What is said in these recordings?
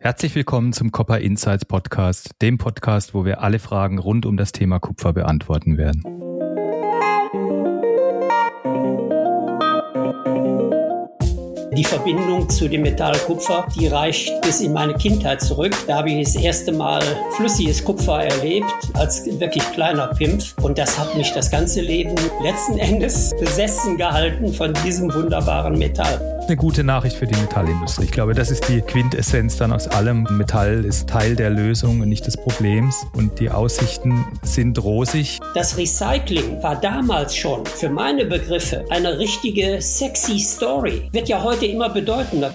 Herzlich willkommen zum Copper Insights Podcast, dem Podcast, wo wir alle Fragen rund um das Thema Kupfer beantworten werden. Die Verbindung zu dem Metall Kupfer, die reicht bis in meine Kindheit zurück. Da habe ich das erste Mal flüssiges Kupfer erlebt, als wirklich kleiner Pimpf. Und das hat mich das ganze Leben letzten Endes besessen gehalten von diesem wunderbaren Metall eine gute Nachricht für die Metallindustrie. Ich glaube, das ist die Quintessenz dann aus allem. Metall ist Teil der Lösung und nicht des Problems. Und die Aussichten sind rosig. Das Recycling war damals schon für meine Begriffe eine richtige sexy Story. Wird ja heute immer bedeutender.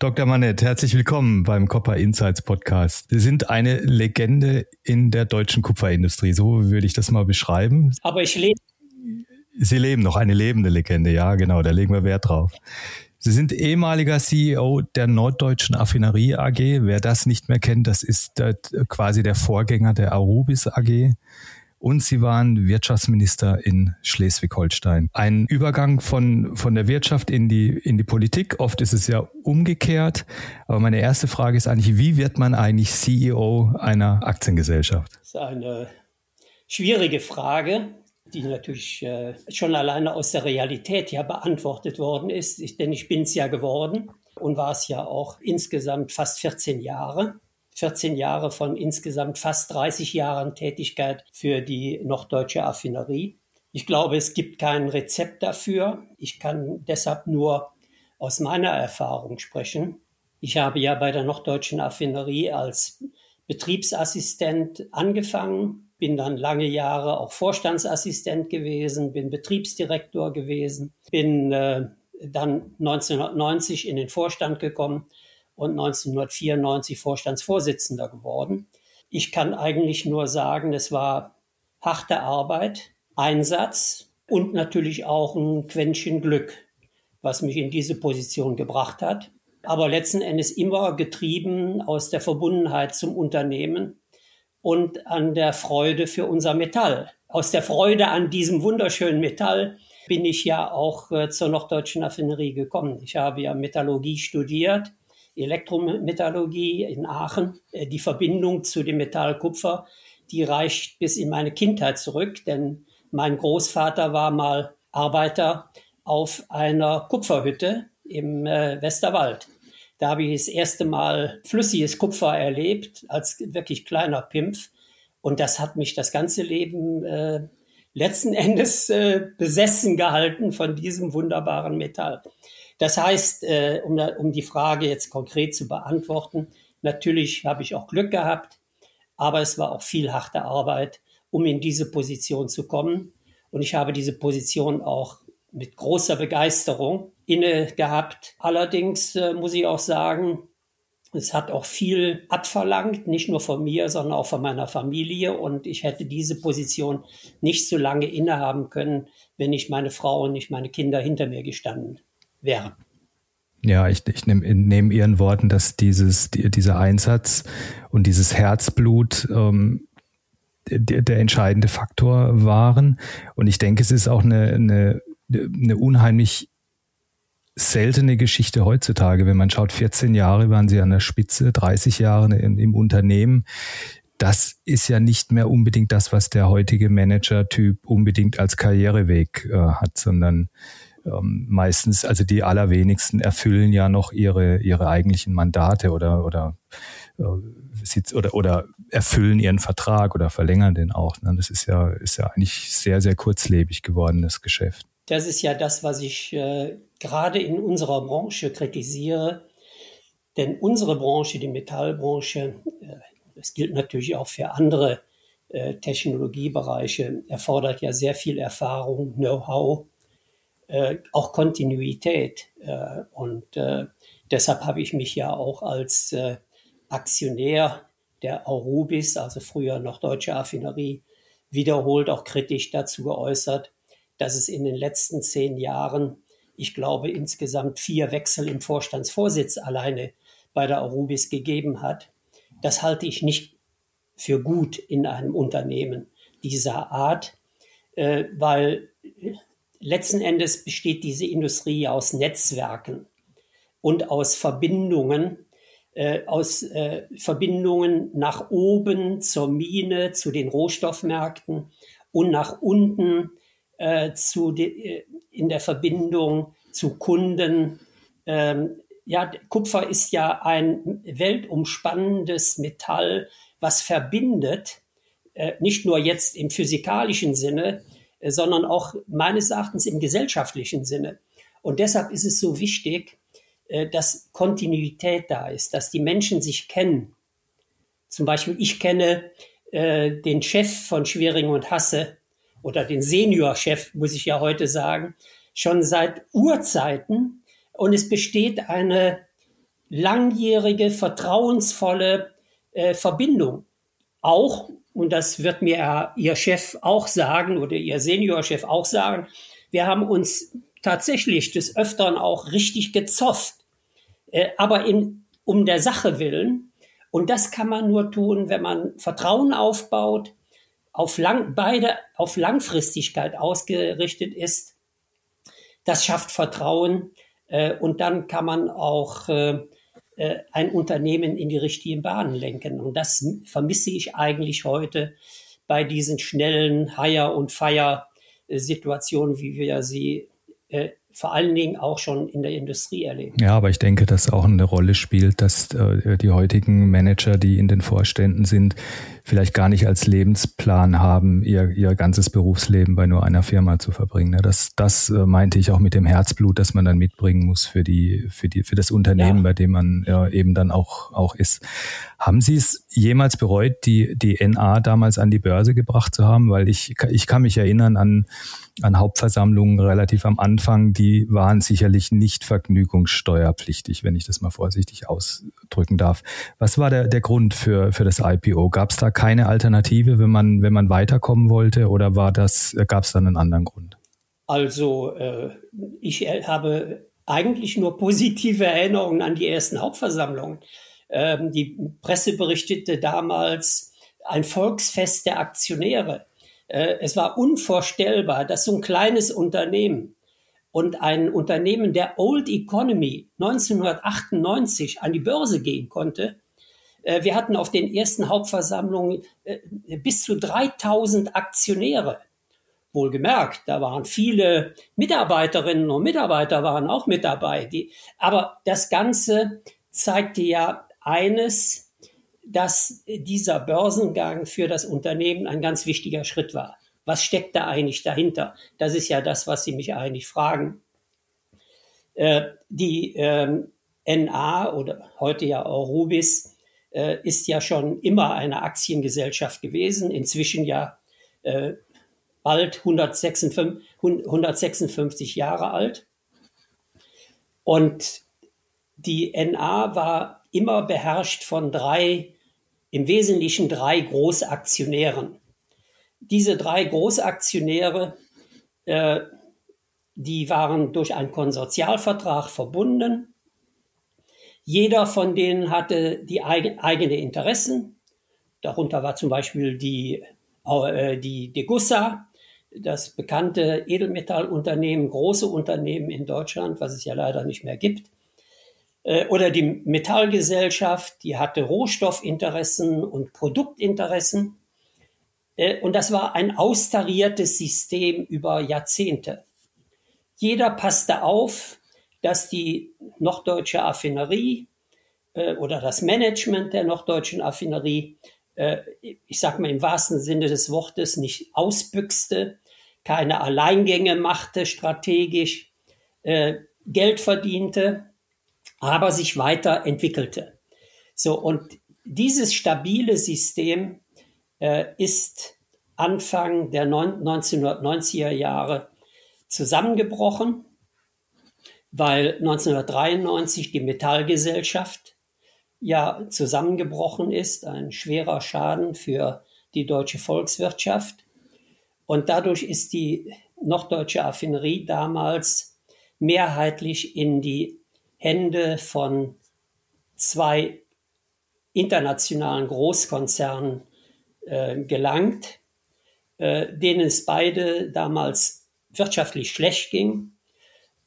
Dr. Manett, herzlich willkommen beim Copper Insights Podcast. Sie sind eine Legende in der deutschen Kupferindustrie, so würde ich das mal beschreiben. Aber ich lebe. Sie leben noch, eine lebende Legende, ja, genau, da legen wir Wert drauf. Sie sind ehemaliger CEO der Norddeutschen Affinerie AG. Wer das nicht mehr kennt, das ist quasi der Vorgänger der Arubis AG und Sie waren Wirtschaftsminister in Schleswig-Holstein. Ein Übergang von, von der Wirtschaft in die, in die Politik. Oft ist es ja umgekehrt. Aber meine erste Frage ist eigentlich, wie wird man eigentlich CEO einer Aktiengesellschaft? Das ist eine schwierige Frage die natürlich äh, schon alleine aus der Realität ja beantwortet worden ist. Denn ich bin es ja geworden und war es ja auch insgesamt fast 14 Jahre. 14 Jahre von insgesamt fast 30 Jahren Tätigkeit für die Norddeutsche Affinerie. Ich glaube, es gibt kein Rezept dafür. Ich kann deshalb nur aus meiner Erfahrung sprechen. Ich habe ja bei der Norddeutschen Affinerie als Betriebsassistent angefangen, bin dann lange Jahre auch Vorstandsassistent gewesen, bin Betriebsdirektor gewesen, bin äh, dann 1990 in den Vorstand gekommen und 1994 Vorstandsvorsitzender geworden. Ich kann eigentlich nur sagen, es war harte Arbeit, Einsatz und natürlich auch ein Quäntchen Glück, was mich in diese Position gebracht hat. Aber letzten Endes immer getrieben aus der Verbundenheit zum Unternehmen und an der Freude für unser Metall. Aus der Freude an diesem wunderschönen Metall bin ich ja auch äh, zur Norddeutschen Affinerie gekommen. Ich habe ja Metallurgie studiert Elektrometallurgie in Aachen. Äh, die Verbindung zu dem Metall Kupfer, die reicht bis in meine Kindheit zurück, denn mein Großvater war mal Arbeiter auf einer Kupferhütte im äh, Westerwald. Da habe ich das erste Mal flüssiges Kupfer erlebt, als wirklich kleiner Pimpf. Und das hat mich das ganze Leben äh, letzten Endes äh, besessen gehalten von diesem wunderbaren Metall. Das heißt, äh, um, um die Frage jetzt konkret zu beantworten, natürlich habe ich auch Glück gehabt, aber es war auch viel harte Arbeit, um in diese Position zu kommen. Und ich habe diese Position auch mit großer Begeisterung inne gehabt. Allerdings äh, muss ich auch sagen, es hat auch viel abverlangt, nicht nur von mir, sondern auch von meiner Familie. Und ich hätte diese Position nicht so lange innehaben können, wenn nicht meine Frau und nicht meine Kinder hinter mir gestanden wären. Ja, ich, ich nehme nehm Ihren Worten, dass dieses, die, dieser Einsatz und dieses Herzblut ähm, der, der entscheidende Faktor waren. Und ich denke, es ist auch eine, eine, eine unheimlich seltene Geschichte heutzutage. Wenn man schaut, 14 Jahre waren Sie an der Spitze, 30 Jahre im, im Unternehmen. Das ist ja nicht mehr unbedingt das, was der heutige Manager-Typ unbedingt als Karriereweg äh, hat, sondern ähm, meistens, also die allerwenigsten erfüllen ja noch ihre, ihre eigentlichen Mandate oder, oder, äh, oder, oder erfüllen ihren Vertrag oder verlängern den auch. Ne? Das ist ja, ist ja eigentlich sehr, sehr kurzlebig geworden, das Geschäft. Das ist ja das, was ich äh, gerade in unserer Branche kritisiere. Denn unsere Branche, die Metallbranche, äh, das gilt natürlich auch für andere äh, Technologiebereiche, erfordert ja sehr viel Erfahrung, Know-how äh, auch Kontinuität. Äh, und äh, deshalb habe ich mich ja auch als äh, Aktionär der Aurubis, also früher noch Deutsche Affinerie, wiederholt auch kritisch dazu geäußert, dass es in den letzten zehn Jahren, ich glaube, insgesamt vier Wechsel im Vorstandsvorsitz alleine bei der Aurubis gegeben hat. Das halte ich nicht für gut in einem Unternehmen dieser Art, äh, weil letzten Endes besteht diese Industrie aus Netzwerken und aus Verbindungen, äh, aus äh, Verbindungen nach oben zur Mine, zu den Rohstoffmärkten und nach unten äh, zu de, äh, in der Verbindung zu Kunden. Ähm, ja, Kupfer ist ja ein weltumspannendes Metall, was verbindet, äh, nicht nur jetzt im physikalischen Sinne, sondern auch meines Erachtens im gesellschaftlichen Sinne. Und deshalb ist es so wichtig, äh, dass Kontinuität da ist, dass die Menschen sich kennen. Zum Beispiel, ich kenne äh, den Chef von Schwering und Hasse oder den Seniorchef, muss ich ja heute sagen, schon seit Urzeiten. Und es besteht eine langjährige, vertrauensvolle äh, Verbindung. Auch, und das wird mir Ihr Chef auch sagen oder Ihr Seniorchef auch sagen, wir haben uns tatsächlich des Öfteren auch richtig gezofft, äh, aber in, um der Sache willen. Und das kann man nur tun, wenn man Vertrauen aufbaut, auf lang, beide auf Langfristigkeit ausgerichtet ist. Das schafft Vertrauen äh, und dann kann man auch äh, äh, ein Unternehmen in die richtigen Bahnen lenken. Und das vermisse ich eigentlich heute bei diesen schnellen Hire- und Fire-Situationen, wie wir sie äh, vor allen Dingen auch schon in der Industrie erleben. Ja, aber ich denke, dass auch eine Rolle spielt, dass äh, die heutigen Manager, die in den Vorständen sind, vielleicht gar nicht als Lebensplan haben, ihr, ihr ganzes Berufsleben bei nur einer Firma zu verbringen. Ne? Das, das äh, meinte ich auch mit dem Herzblut, das man dann mitbringen muss für die, für die, für das Unternehmen, ja. bei dem man ja, eben dann auch, auch ist. Haben Sie es jemals bereut, die, die NA damals an die Börse gebracht zu haben? Weil ich, ich kann mich erinnern an an Hauptversammlungen relativ am Anfang, die waren sicherlich nicht vergnügungssteuerpflichtig, wenn ich das mal vorsichtig ausdrücken darf. Was war der, der Grund für, für das IPO? Gab es da keine Alternative, wenn man, wenn man weiterkommen wollte oder war das, gab es dann einen anderen Grund? Also äh, ich habe eigentlich nur positive Erinnerungen an die ersten Hauptversammlungen. Ähm, die Presse berichtete damals ein Volksfest der Aktionäre. Äh, es war unvorstellbar, dass so ein kleines Unternehmen und ein Unternehmen der Old Economy 1998 an die Börse gehen konnte. Äh, wir hatten auf den ersten Hauptversammlungen äh, bis zu 3000 Aktionäre. Wohlgemerkt, da waren viele Mitarbeiterinnen und Mitarbeiter waren auch mit dabei. Die, aber das Ganze zeigte ja eines, dass dieser Börsengang für das Unternehmen ein ganz wichtiger Schritt war. Was steckt da eigentlich dahinter? Das ist ja das, was Sie mich eigentlich fragen. Äh, die äh, NA oder heute ja Eurobis äh, ist ja schon immer eine Aktiengesellschaft gewesen, inzwischen ja äh, bald 156, 156 Jahre alt. Und die NA war immer beherrscht von drei im Wesentlichen drei Großaktionären. Diese drei Großaktionäre, äh, die waren durch einen Konsortialvertrag verbunden. Jeder von denen hatte die eigen, eigene Interessen. Darunter war zum Beispiel die, äh, die Degussa, das bekannte Edelmetallunternehmen, große Unternehmen in Deutschland, was es ja leider nicht mehr gibt. Äh, oder die Metallgesellschaft, die hatte Rohstoffinteressen und Produktinteressen. Äh, und das war ein austariertes System über Jahrzehnte. Jeder passte auf, dass die norddeutsche Affinerie äh, oder das Management der norddeutschen Affinerie, ich sag mal im wahrsten Sinne des Wortes, nicht ausbüchste, keine Alleingänge machte strategisch, Geld verdiente aber sich weiterentwickelte. So, und dieses stabile System äh, ist Anfang der 1990er Jahre zusammengebrochen, weil 1993 die Metallgesellschaft ja zusammengebrochen ist, ein schwerer Schaden für die deutsche Volkswirtschaft. Und dadurch ist die norddeutsche Affinerie damals mehrheitlich in die Hände von zwei internationalen Großkonzernen äh, gelangt, äh, denen es beide damals wirtschaftlich schlecht ging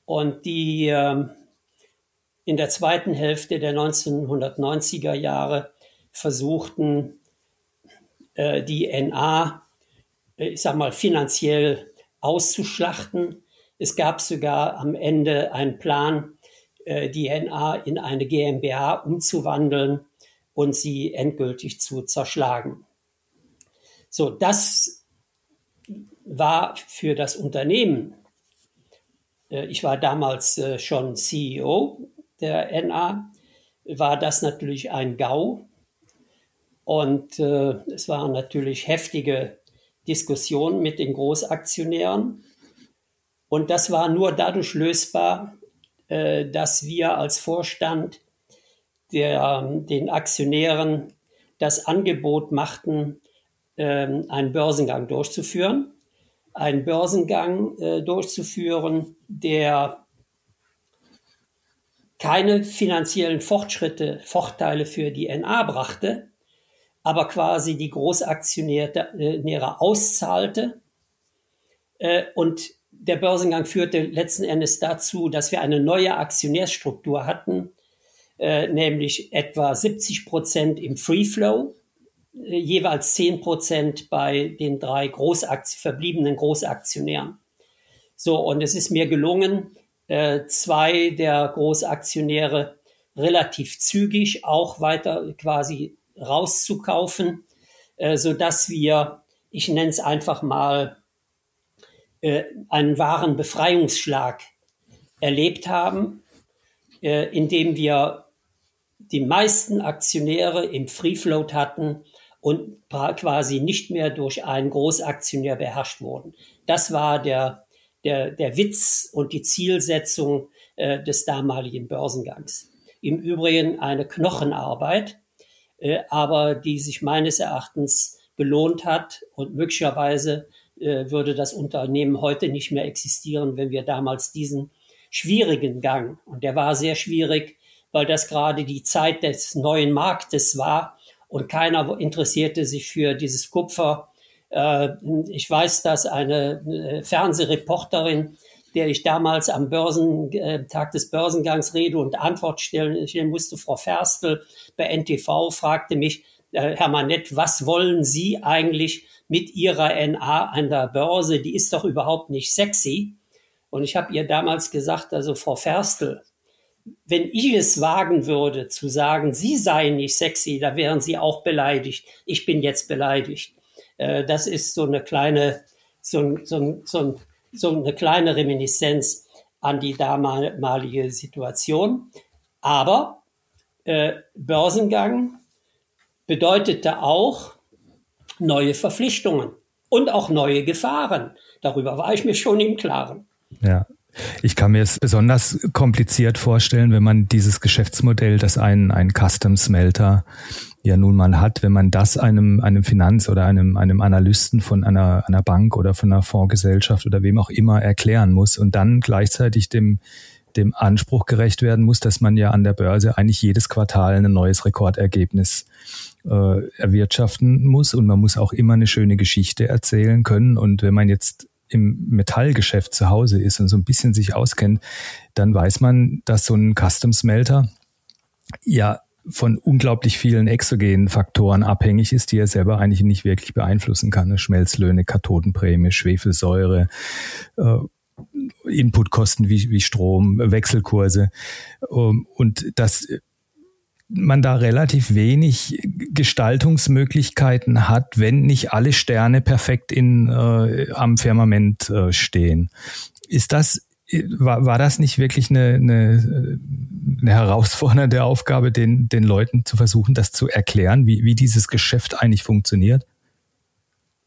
und die äh, in der zweiten Hälfte der 1990er Jahre versuchten, äh, die NA, äh, ich sag mal, finanziell auszuschlachten. Es gab sogar am Ende einen Plan, die NA in eine GmbH umzuwandeln und sie endgültig zu zerschlagen. So, das war für das Unternehmen, ich war damals schon CEO der NA, war das natürlich ein GAU. Und äh, es waren natürlich heftige Diskussionen mit den Großaktionären. Und das war nur dadurch lösbar, äh, dass wir als Vorstand der, den Aktionären das Angebot machten, äh, einen Börsengang durchzuführen. Einen Börsengang äh, durchzuführen, der keine finanziellen Fortschritte, Vorteile für die NA brachte, aber quasi die Großaktionäre auszahlte. Äh, und der Börsengang führte letzten Endes dazu, dass wir eine neue Aktionärsstruktur hatten, äh, nämlich etwa 70 Prozent im Free Flow, äh, jeweils 10 Prozent bei den drei Großakt verbliebenen Großaktionären. So, und es ist mir gelungen, äh, zwei der Großaktionäre relativ zügig auch weiter quasi rauszukaufen, äh, so dass wir, ich nenne es einfach mal, äh, einen wahren Befreiungsschlag erlebt haben, äh, indem wir die meisten Aktionäre im Free Float hatten und quasi nicht mehr durch einen Großaktionär beherrscht wurden. Das war der der, der Witz und die Zielsetzung äh, des damaligen Börsengangs. Im Übrigen eine Knochenarbeit, äh, aber die sich meines Erachtens gelohnt hat und möglicherweise würde das Unternehmen heute nicht mehr existieren, wenn wir damals diesen schwierigen Gang, und der war sehr schwierig, weil das gerade die Zeit des neuen Marktes war und keiner interessierte sich für dieses Kupfer. Äh, ich weiß, dass eine äh, Fernsehreporterin, der ich damals am Börsentag äh, des Börsengangs Rede und Antwort stellen musste, Frau Ferstel bei NTV, fragte mich, Herr Manett, was wollen Sie eigentlich mit Ihrer NA an der Börse? Die ist doch überhaupt nicht sexy. Und ich habe ihr damals gesagt, also Frau Ferstel, wenn ich es wagen würde zu sagen, Sie seien nicht sexy, da wären Sie auch beleidigt. Ich bin jetzt beleidigt. Äh, das ist so eine kleine, so, so, so, so eine kleine Reminiszenz an die damalige Situation. Aber äh, Börsengang bedeutete auch neue Verpflichtungen und auch neue Gefahren. Darüber war ich mir schon im Klaren. Ja. Ich kann mir es besonders kompliziert vorstellen, wenn man dieses Geschäftsmodell, das ein, ein Custom Smelter ja nun mal hat, wenn man das einem, einem Finanz- oder einem, einem Analysten von einer, einer Bank oder von einer Fondsgesellschaft oder wem auch immer erklären muss und dann gleichzeitig dem, dem Anspruch gerecht werden muss, dass man ja an der Börse eigentlich jedes Quartal ein neues Rekordergebnis äh, erwirtschaften muss und man muss auch immer eine schöne Geschichte erzählen können. Und wenn man jetzt im Metallgeschäft zu Hause ist und so ein bisschen sich auskennt, dann weiß man, dass so ein Custom Smelter ja von unglaublich vielen exogenen Faktoren abhängig ist, die er selber eigentlich nicht wirklich beeinflussen kann. Schmelzlöhne, Kathodenprämie, Schwefelsäure, äh, Inputkosten wie, wie Strom, Wechselkurse. Um, und dass man da relativ wenig Gestaltungsmöglichkeiten hat, wenn nicht alle Sterne perfekt in, äh, am Firmament äh, stehen. Ist das war, war das nicht wirklich eine, eine, eine herausfordernde Aufgabe, den, den Leuten zu versuchen, das zu erklären, wie, wie dieses Geschäft eigentlich funktioniert?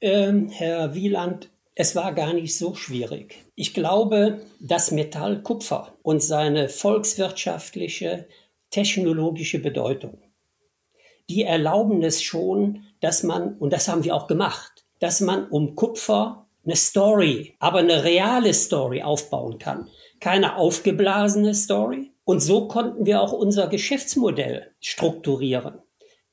Ähm, Herr Wieland, es war gar nicht so schwierig. Ich glaube, das Metall Kupfer und seine volkswirtschaftliche, technologische Bedeutung, die erlauben es schon, dass man, und das haben wir auch gemacht, dass man um Kupfer eine Story, aber eine reale Story aufbauen kann. Keine aufgeblasene Story. Und so konnten wir auch unser Geschäftsmodell strukturieren.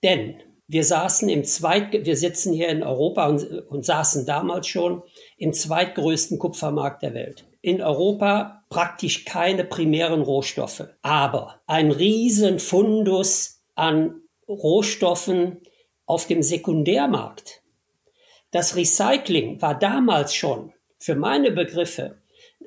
Denn Wir saßen im zweit, wir sitzen hier in Europa und, und saßen damals schon im zweitgrößten Kupfermarkt der Welt. In Europa praktisch keine primären Rohstoffe, aber ein riesen Fundus an Rohstoffen auf dem Sekundärmarkt. Das Recycling war damals schon für meine Begriffe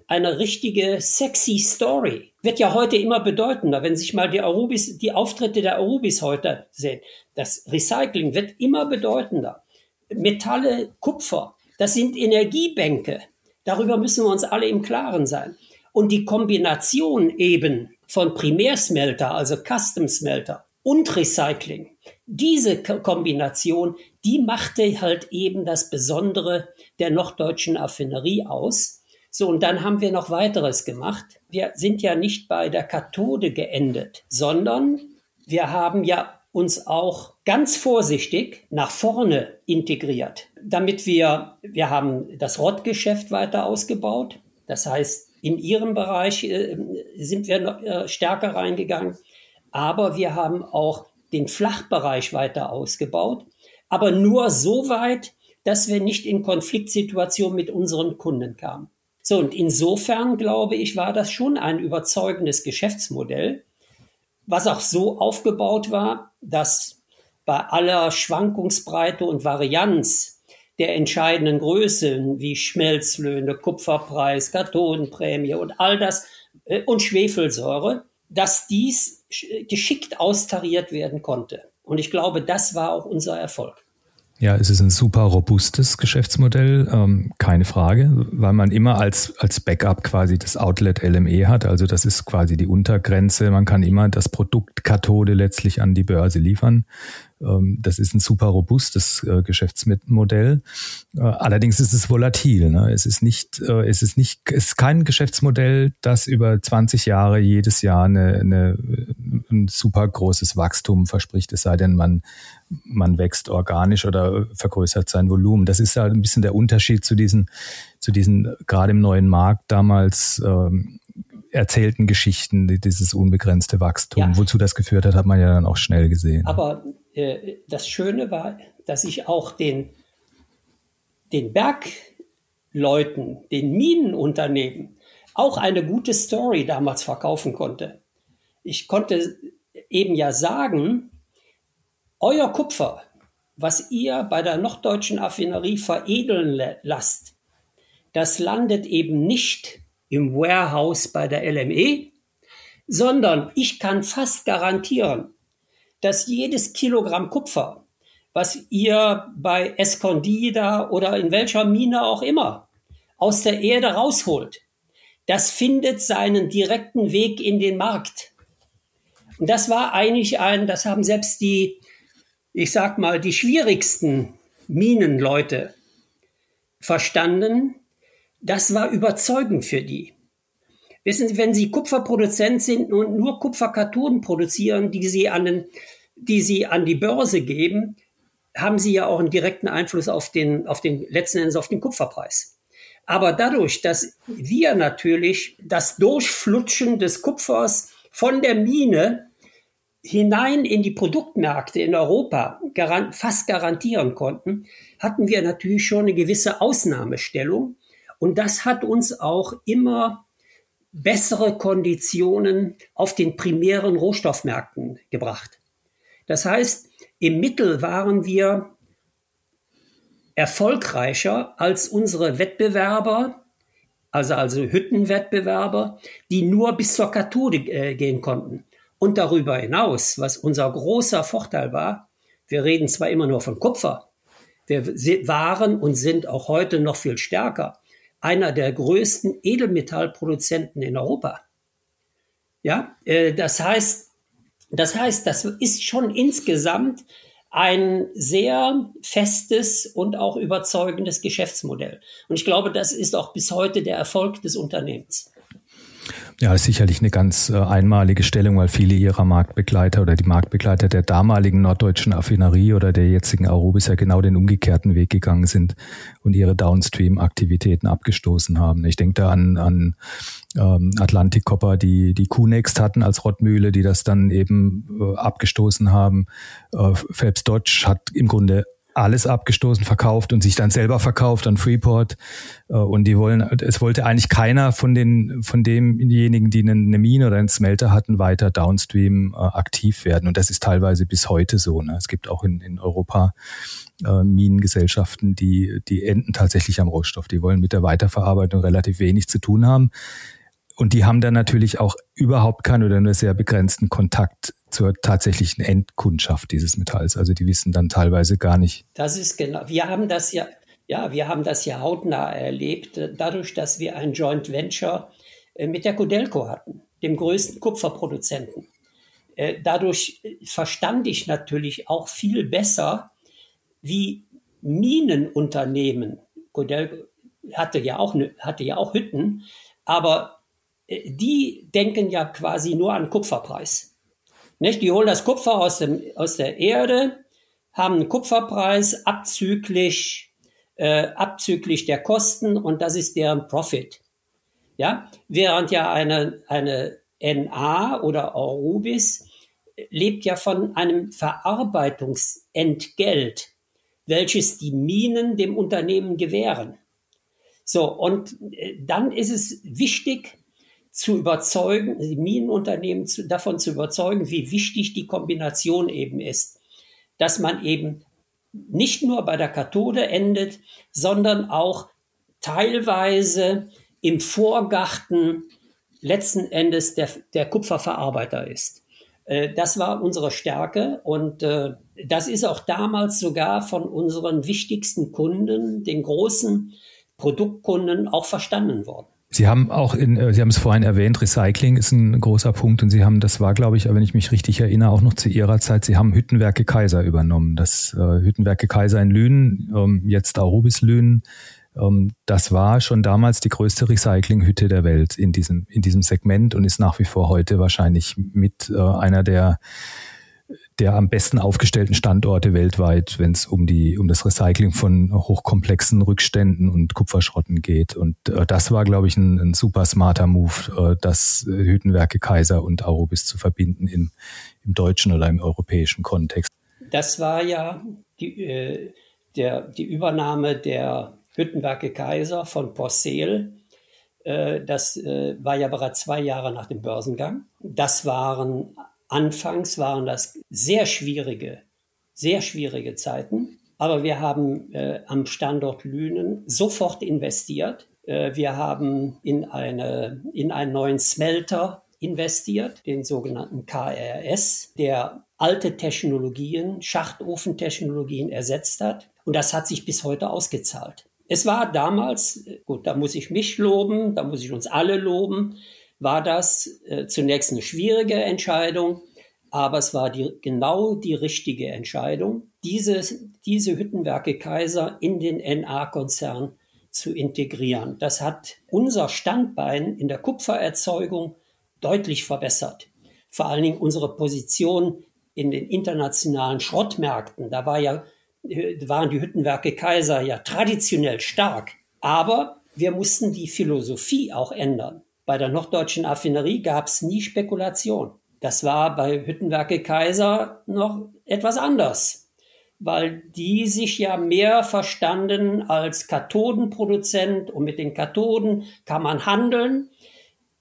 eine richtige sexy Story. Wird ja heute immer bedeutender, wenn sich mal die Arubis, die Auftritte der Arubis heute sehen. Das Recycling wird immer bedeutender. Metalle, Kupfer, das sind Energiebänke. Darüber müssen wir uns alle im Klaren sein. Und die Kombination eben von Primärsmelter, also Custom Smelter und Recycling, diese Kombination, die machte halt eben das Besondere der norddeutschen Affinerie aus. So, und dann haben wir noch weiteres gemacht. Wir sind ja nicht bei der Kathode geendet, sondern wir haben ja uns auch ganz vorsichtig nach vorne integriert, damit wir, wir haben das Rottgeschäft weiter ausgebaut. Das heißt, in ihrem Bereich äh, sind wir noch, äh, stärker reingegangen, aber wir haben auch den Flachbereich weiter ausgebaut, aber nur so weit, dass wir nicht in Konfliktsituationen mit unseren Kunden kamen. So, und insofern glaube ich, war das schon ein überzeugendes Geschäftsmodell, was auch so aufgebaut war, dass bei aller Schwankungsbreite und Varianz der entscheidenden Größen wie Schmelzlöhne, Kupferpreis, Kathodenprämie und all das äh, und Schwefelsäure, dass dies geschickt austariert werden konnte. Und ich glaube, das war auch unser Erfolg. Ja, es ist ein super robustes Geschäftsmodell, ähm, keine Frage, weil man immer als, als Backup quasi das Outlet LME hat. Also das ist quasi die Untergrenze. Man kann immer das Produkt Kathode letztlich an die Börse liefern. Ähm, das ist ein super robustes äh, Geschäftsmodell. Äh, allerdings ist es volatil. Ne? Es ist nicht, äh, es ist nicht, es ist kein Geschäftsmodell, das über 20 Jahre jedes Jahr eine, eine, ein super großes Wachstum verspricht, es sei denn, man, man wächst organisch oder vergrößert sein Volumen. Das ist halt ein bisschen der Unterschied zu diesen, zu diesen gerade im neuen Markt damals ähm, erzählten Geschichten, dieses unbegrenzte Wachstum. Ja. Wozu das geführt hat, hat man ja dann auch schnell gesehen. Aber äh, das Schöne war, dass ich auch den, den Bergleuten, den Minenunternehmen auch eine gute Story damals verkaufen konnte. Ich konnte eben ja sagen, euer Kupfer, was ihr bei der norddeutschen Affinerie veredeln lasst, das landet eben nicht im Warehouse bei der LME, sondern ich kann fast garantieren, dass jedes Kilogramm Kupfer, was ihr bei Escondida oder in welcher Mine auch immer aus der Erde rausholt, das findet seinen direkten Weg in den Markt. Und das war eigentlich ein, das haben selbst die, ich sag mal, die schwierigsten Minenleute verstanden. Das war überzeugend für die. Wissen Sie, wenn Sie Kupferproduzent sind und nur Kupferkathoden produzieren, die Sie an den die sie an die Börse geben, haben sie ja auch einen direkten Einfluss auf den, auf den, letzten Endes auf den Kupferpreis. Aber dadurch, dass wir natürlich das Durchflutschen des Kupfers von der Mine hinein in die Produktmärkte in Europa garant, fast garantieren konnten, hatten wir natürlich schon eine gewisse Ausnahmestellung. Und das hat uns auch immer bessere Konditionen auf den primären Rohstoffmärkten gebracht. Das heißt, im Mittel waren wir erfolgreicher als unsere Wettbewerber, also, also Hüttenwettbewerber, die nur bis zur Kathode äh, gehen konnten. Und darüber hinaus, was unser großer Vorteil war, wir reden zwar immer nur von Kupfer, wir waren und sind auch heute noch viel stärker, einer der größten Edelmetallproduzenten in Europa. Ja, äh, das heißt, das heißt, das ist schon insgesamt ein sehr festes und auch überzeugendes Geschäftsmodell. Und ich glaube, das ist auch bis heute der Erfolg des Unternehmens. Ja, ist sicherlich eine ganz äh, einmalige Stellung, weil viele ihrer Marktbegleiter oder die Marktbegleiter der damaligen norddeutschen Affinerie oder der jetzigen Arubis ja genau den umgekehrten Weg gegangen sind und ihre Downstream-Aktivitäten abgestoßen haben. Ich denke da an, an ähm, Atlantic Copper, die die Kunext hatten als Rottmühle, die das dann eben äh, abgestoßen haben. Äh, Phelps Dodge hat im Grunde alles abgestoßen, verkauft und sich dann selber verkauft an Freeport. Äh, und die wollen, es wollte eigentlich keiner von den, von demjenigen, die eine Mine oder einen Smelter hatten, weiter downstream äh, aktiv werden. Und das ist teilweise bis heute so. Ne? Es gibt auch in, in Europa äh, Minengesellschaften, die, die enden tatsächlich am Rohstoff. Die wollen mit der Weiterverarbeitung relativ wenig zu tun haben. Und die haben dann natürlich auch überhaupt keinen oder nur sehr begrenzten Kontakt zur tatsächlichen Endkundschaft dieses Metalls. Also die wissen dann teilweise gar nicht. Das ist genau. Wir haben das ja, ja, wir haben das ja hautnah erlebt, dadurch, dass wir ein Joint Venture äh, mit der Codelco hatten, dem größten Kupferproduzenten. Äh, dadurch verstand ich natürlich auch viel besser, wie Minenunternehmen, Codelco hatte ja auch, ne, hatte ja auch Hütten, aber äh, die denken ja quasi nur an Kupferpreis. Nicht? Die holen das Kupfer aus, dem, aus der Erde, haben einen Kupferpreis abzüglich, äh, abzüglich der Kosten und das ist deren Profit. Ja? Während ja eine, eine NA oder Aurubis lebt ja von einem Verarbeitungsentgelt, welches die Minen dem Unternehmen gewähren. So, und äh, dann ist es wichtig, zu überzeugen, die Minenunternehmen zu, davon zu überzeugen, wie wichtig die Kombination eben ist. Dass man eben nicht nur bei der Kathode endet, sondern auch teilweise im Vorgarten letzten Endes der, der Kupferverarbeiter ist. Äh, das war unsere Stärke und äh, das ist auch damals sogar von unseren wichtigsten Kunden, den großen Produktkunden, auch verstanden worden. Sie haben auch in, äh, Sie haben es vorhin erwähnt, Recycling ist ein großer Punkt und Sie haben, das war, glaube ich, wenn ich mich richtig erinnere, auch noch zu Ihrer Zeit, Sie haben Hüttenwerke Kaiser übernommen. Das äh, Hüttenwerke Kaiser in Lünen, ähm, jetzt Arubis Lünen, ähm, das war schon damals die größte Recyclinghütte der Welt in diesem, in diesem Segment und ist nach wie vor heute wahrscheinlich mit äh, einer der der am besten aufgestellten Standorte weltweit, wenn es um die um das Recycling von hochkomplexen Rückständen und Kupferschrotten geht. Und äh, das war, glaube ich, ein, ein, super smarter Move, äh, das Hütenwerke Kaiser und Aurobis zu verbinden im, im deutschen oder im europäischen Kontext. Das war ja die, äh, der, die Übernahme der Hüttenwerke Kaiser von Porcel. Äh, das äh, war ja bereits zwei Jahre nach dem Börsengang. Das waren Anfangs waren das sehr schwierige, sehr schwierige Zeiten. Aber wir haben äh, am Standort Lünen sofort investiert. Äh, wir haben in, eine, in einen neuen Smelter investiert, den sogenannten KRS, der alte Technologien, Schachtofentechnologien ersetzt hat. Und das hat sich bis heute ausgezahlt. Es war damals, äh, gut, da muss ich mich loben, da muss ich uns alle loben, war das äh, zunächst eine schwierige Entscheidung, aber es war die, genau die richtige Entscheidung, diese, diese Hüttenwerke Kaiser in den NA-Konzern zu integrieren. Das hat unser Standbein in der Kupfererzeugung deutlich verbessert. Vor allen Dingen unsere Position in den internationalen Schrottmärkten. Da war ja, waren die Hüttenwerke Kaiser ja traditionell stark. Aber wir mussten die Philosophie auch ändern. Bei der norddeutschen Affinerie gab es nie Spekulation. Das war bei Hüttenwerke Kaiser noch etwas anders, weil die sich ja mehr verstanden als Kathodenproduzent und mit den Kathoden kann man handeln.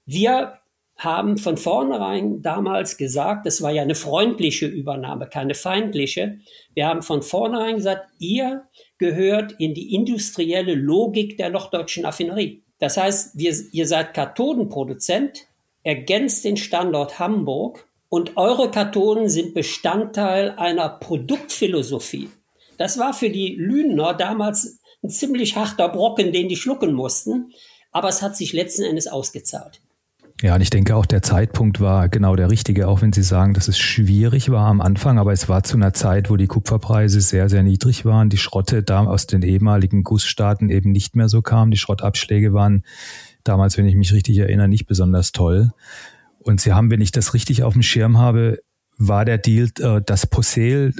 Wir haben von vornherein damals gesagt, das war ja eine freundliche Übernahme, keine feindliche. Wir haben von vornherein gesagt, ihr gehört in die industrielle Logik der norddeutschen Affinerie. Das heißt, wir, ihr seid Kathodenproduzent, ergänzt den Standort Hamburg und eure Kathoden sind Bestandteil einer Produktphilosophie. Das war für die Lüner damals ein ziemlich harter Brocken, den die schlucken mussten, aber es hat sich letzten Endes ausgezahlt. Ja, und ich denke auch der Zeitpunkt war genau der richtige, auch wenn Sie sagen, dass es schwierig war am Anfang, aber es war zu einer Zeit, wo die Kupferpreise sehr, sehr niedrig waren, die Schrotte da aus den ehemaligen Gussstaaten eben nicht mehr so kamen, die Schrottabschläge waren damals, wenn ich mich richtig erinnere, nicht besonders toll. Und sie haben, wenn ich das richtig auf dem Schirm habe, war der Deal, äh, dass Posel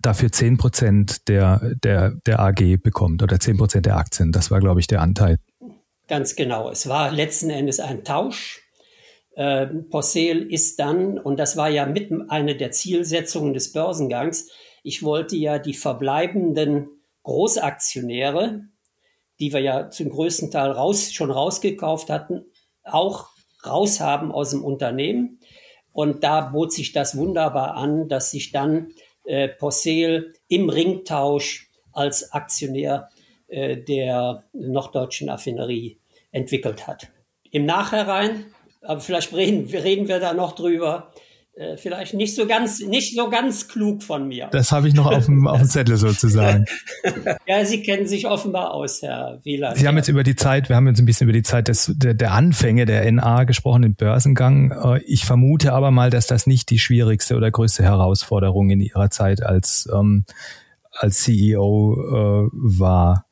dafür zehn Prozent der, der, der AG bekommt oder zehn Prozent der Aktien. Das war, glaube ich, der Anteil. Ganz genau. Es war letzten Endes ein Tausch. Äh, Porcel ist dann, und das war ja mit eine der Zielsetzungen des Börsengangs, ich wollte ja die verbleibenden Großaktionäre, die wir ja zum größten Teil raus, schon rausgekauft hatten, auch raushaben aus dem Unternehmen. Und da bot sich das wunderbar an, dass sich dann äh, Porcel im Ringtausch als Aktionär äh, der norddeutschen Affinerie entwickelt hat. Im Nachhinein, aber vielleicht reden, reden wir da noch drüber, äh, vielleicht nicht so ganz, nicht so ganz klug von mir. Das habe ich noch auf dem, auf dem Zettel sozusagen. ja, Sie kennen sich offenbar aus, Herr Wieland. Sie haben jetzt über die Zeit, wir haben jetzt ein bisschen über die Zeit des, der, der Anfänge der NA gesprochen, den Börsengang. Äh, ich vermute aber mal, dass das nicht die schwierigste oder größte Herausforderung in Ihrer Zeit als, ähm, als CEO äh, war.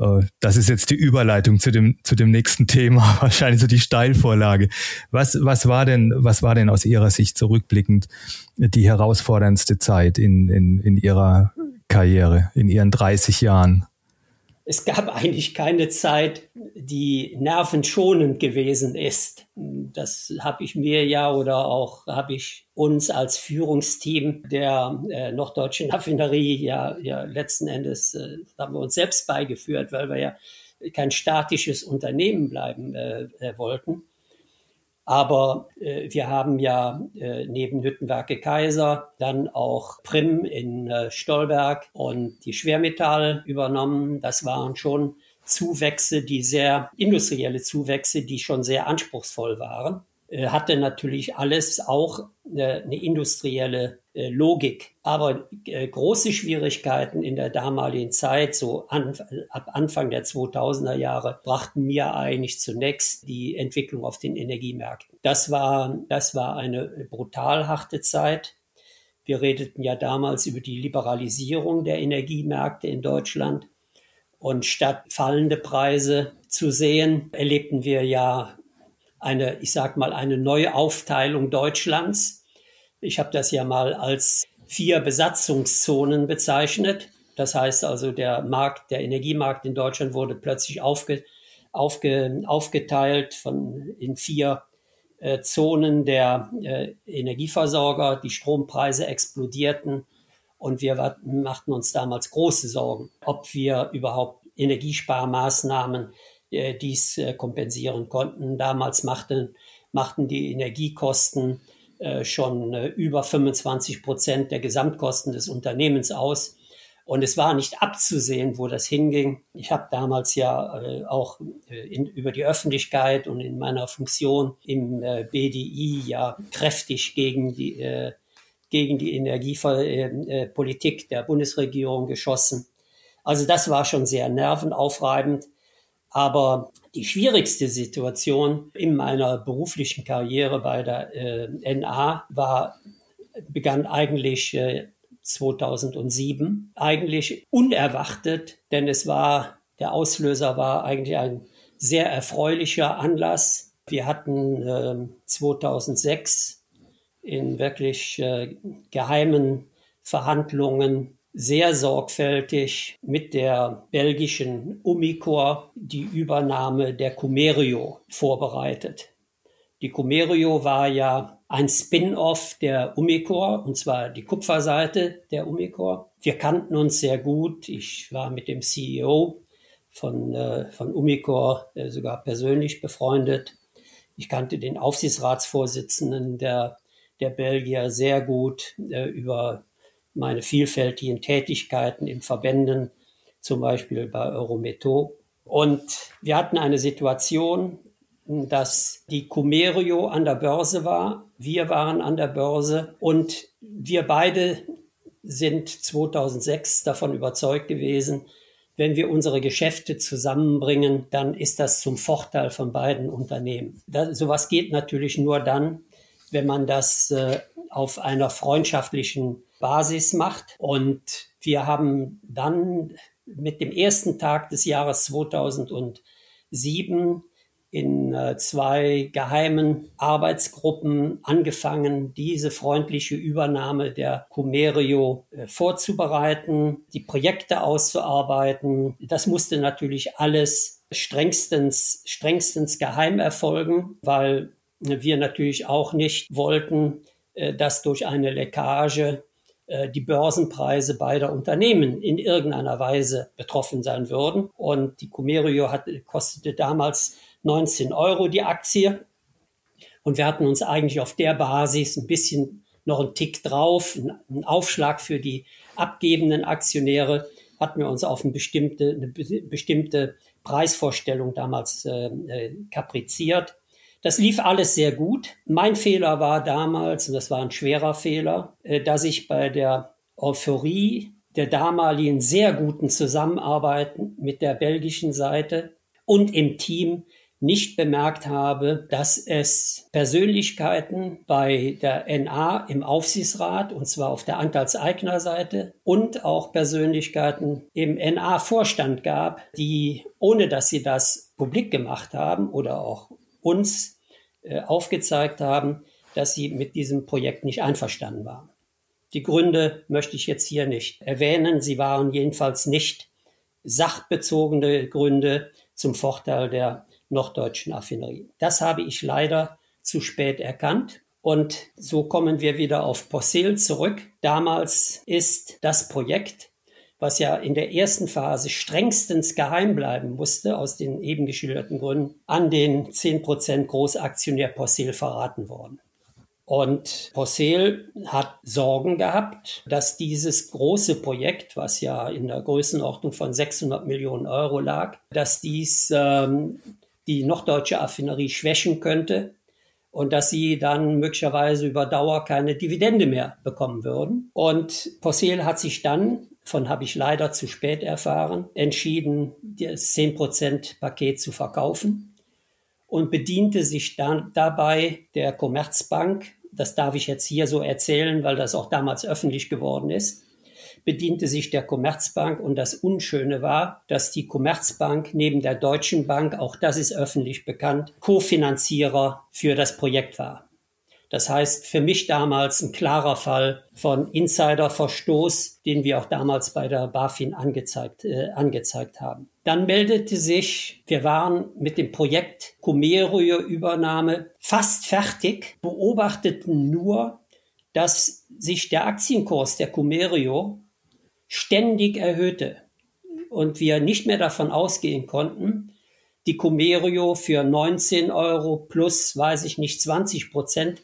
Äh, das ist jetzt die Überleitung zu dem, zu dem nächsten Thema, wahrscheinlich so die Steilvorlage. Was, was war denn, was war denn aus Ihrer Sicht zurückblickend die herausforderndste Zeit in, in, in Ihrer Karriere, in Ihren 30 Jahren? Es gab eigentlich keine Zeit, die nervenschonend gewesen ist. Das habe ich mir ja oder auch habe ich uns als Führungsteam der äh, norddeutschen Raffinerie ja, ja letzten Endes äh, haben wir uns selbst beigeführt, weil wir ja kein statisches Unternehmen bleiben äh, äh wollten. Aber äh, wir haben ja äh, neben Hüttenwerke Kaiser dann auch Prim in äh, Stolberg und die Schwermetall übernommen. Das waren schon Zuwächse, die sehr industrielle Zuwächse, die schon sehr anspruchsvoll waren. Äh, hatte natürlich alles auch eine, eine industrielle äh, Logik. Aber äh, große Schwierigkeiten in der damaligen Zeit, so an, ab Anfang der 2000er Jahre, brachten mir eigentlich zunächst die Entwicklung auf den Energiemärkten. Das war, das war eine brutal harte Zeit. Wir redeten ja damals über die Liberalisierung der Energiemärkte in Deutschland. Und statt fallende Preise zu sehen, erlebten wir ja eine, ich sag mal, eine Neuaufteilung Deutschlands. Ich habe das ja mal als vier Besatzungszonen bezeichnet. Das heißt also, der Markt, der Energiemarkt in Deutschland wurde plötzlich aufge, aufge, aufgeteilt von, in vier äh, Zonen der äh, Energieversorger. Die Strompreise explodierten und wir machten uns damals große Sorgen, ob wir überhaupt Energiesparmaßnahmen äh, dies äh, kompensieren konnten. Damals machten, machten die Energiekosten schon über 25 Prozent der Gesamtkosten des Unternehmens aus. Und es war nicht abzusehen, wo das hinging. Ich habe damals ja äh, auch äh, in, über die Öffentlichkeit und in meiner Funktion im äh, BDI ja kräftig gegen die, äh, gegen die Energiepolitik der Bundesregierung geschossen. Also das war schon sehr nervenaufreibend. Aber die schwierigste Situation in meiner beruflichen Karriere bei der äh, NA war, begann eigentlich äh, 2007. Eigentlich unerwartet, denn es war, der Auslöser war eigentlich ein sehr erfreulicher Anlass. Wir hatten äh, 2006 in wirklich äh, geheimen Verhandlungen sehr sorgfältig mit der belgischen Umicore die Übernahme der Cumerio vorbereitet. Die Cumerio war ja ein Spin-off der Umicore, und zwar die Kupferseite der Umicore. Wir kannten uns sehr gut. Ich war mit dem CEO von, äh, von Umicore äh, sogar persönlich befreundet. Ich kannte den Aufsichtsratsvorsitzenden der, der Belgier sehr gut äh, über meine vielfältigen Tätigkeiten in Verbänden, zum Beispiel bei Eurometo. Und wir hatten eine Situation, dass die Cumerio an der Börse war, wir waren an der Börse und wir beide sind 2006 davon überzeugt gewesen, wenn wir unsere Geschäfte zusammenbringen, dann ist das zum Vorteil von beiden Unternehmen. Das, sowas geht natürlich nur dann, wenn man das äh, auf einer freundschaftlichen Basis macht. Und wir haben dann mit dem ersten Tag des Jahres 2007 in äh, zwei geheimen Arbeitsgruppen angefangen, diese freundliche Übernahme der Cumerio äh, vorzubereiten, die Projekte auszuarbeiten. Das musste natürlich alles strengstens, strengstens geheim erfolgen, weil wir natürlich auch nicht wollten, äh, dass durch eine Leckage die Börsenpreise beider Unternehmen in irgendeiner Weise betroffen sein würden. Und die Cumerio hat, kostete damals 19 Euro die Aktie. Und wir hatten uns eigentlich auf der Basis ein bisschen noch einen Tick drauf, einen Aufschlag für die abgebenden Aktionäre, hatten wir uns auf eine bestimmte, eine bestimmte Preisvorstellung damals äh, äh, kapriziert. Das lief alles sehr gut. Mein Fehler war damals, und das war ein schwerer Fehler, äh, dass ich bei der Euphorie der damaligen sehr guten Zusammenarbeit mit der belgischen Seite und im Team nicht bemerkt habe, dass es Persönlichkeiten bei der NA im Aufsichtsrat, und zwar auf der Anteilseignerseite, und auch Persönlichkeiten im NA-Vorstand gab, die, ohne dass sie das publik gemacht haben oder auch uns äh, aufgezeigt haben, dass sie mit diesem Projekt nicht einverstanden waren. Die Gründe möchte ich jetzt hier nicht erwähnen. Sie waren jedenfalls nicht sachbezogene Gründe zum Vorteil der norddeutschen Affinerie. Das habe ich leider zu spät erkannt. Und so kommen wir wieder auf Porcel zurück. Damals ist das Projekt, was ja in der ersten Phase strengstens geheim bleiben musste, aus den eben geschilderten Gründen, an den 10% Großaktionär Porcel verraten worden. Und Porcel hat Sorgen gehabt, dass dieses große Projekt, was ja in der Größenordnung von 600 Millionen Euro lag, dass dies ähm, die norddeutsche Affinerie schwächen könnte und dass sie dann möglicherweise über Dauer keine Dividende mehr bekommen würden. Und Porcel hat sich dann, von habe ich leider zu spät erfahren, entschieden, das 10% Paket zu verkaufen und bediente sich dann dabei der Commerzbank. Das darf ich jetzt hier so erzählen, weil das auch damals öffentlich geworden ist bediente sich der Commerzbank und das Unschöne war, dass die Commerzbank neben der Deutschen Bank, auch das ist öffentlich bekannt, Kofinanzierer für das Projekt war. Das heißt, für mich damals ein klarer Fall von Insiderverstoß, den wir auch damals bei der BaFin angezeigt, äh, angezeigt haben. Dann meldete sich, wir waren mit dem Projekt Comerio-Übernahme fast fertig, beobachteten nur, dass sich der Aktienkurs der Comerio ständig erhöhte und wir nicht mehr davon ausgehen konnten, die Comerio für 19 Euro plus, weiß ich nicht, 20 Prozent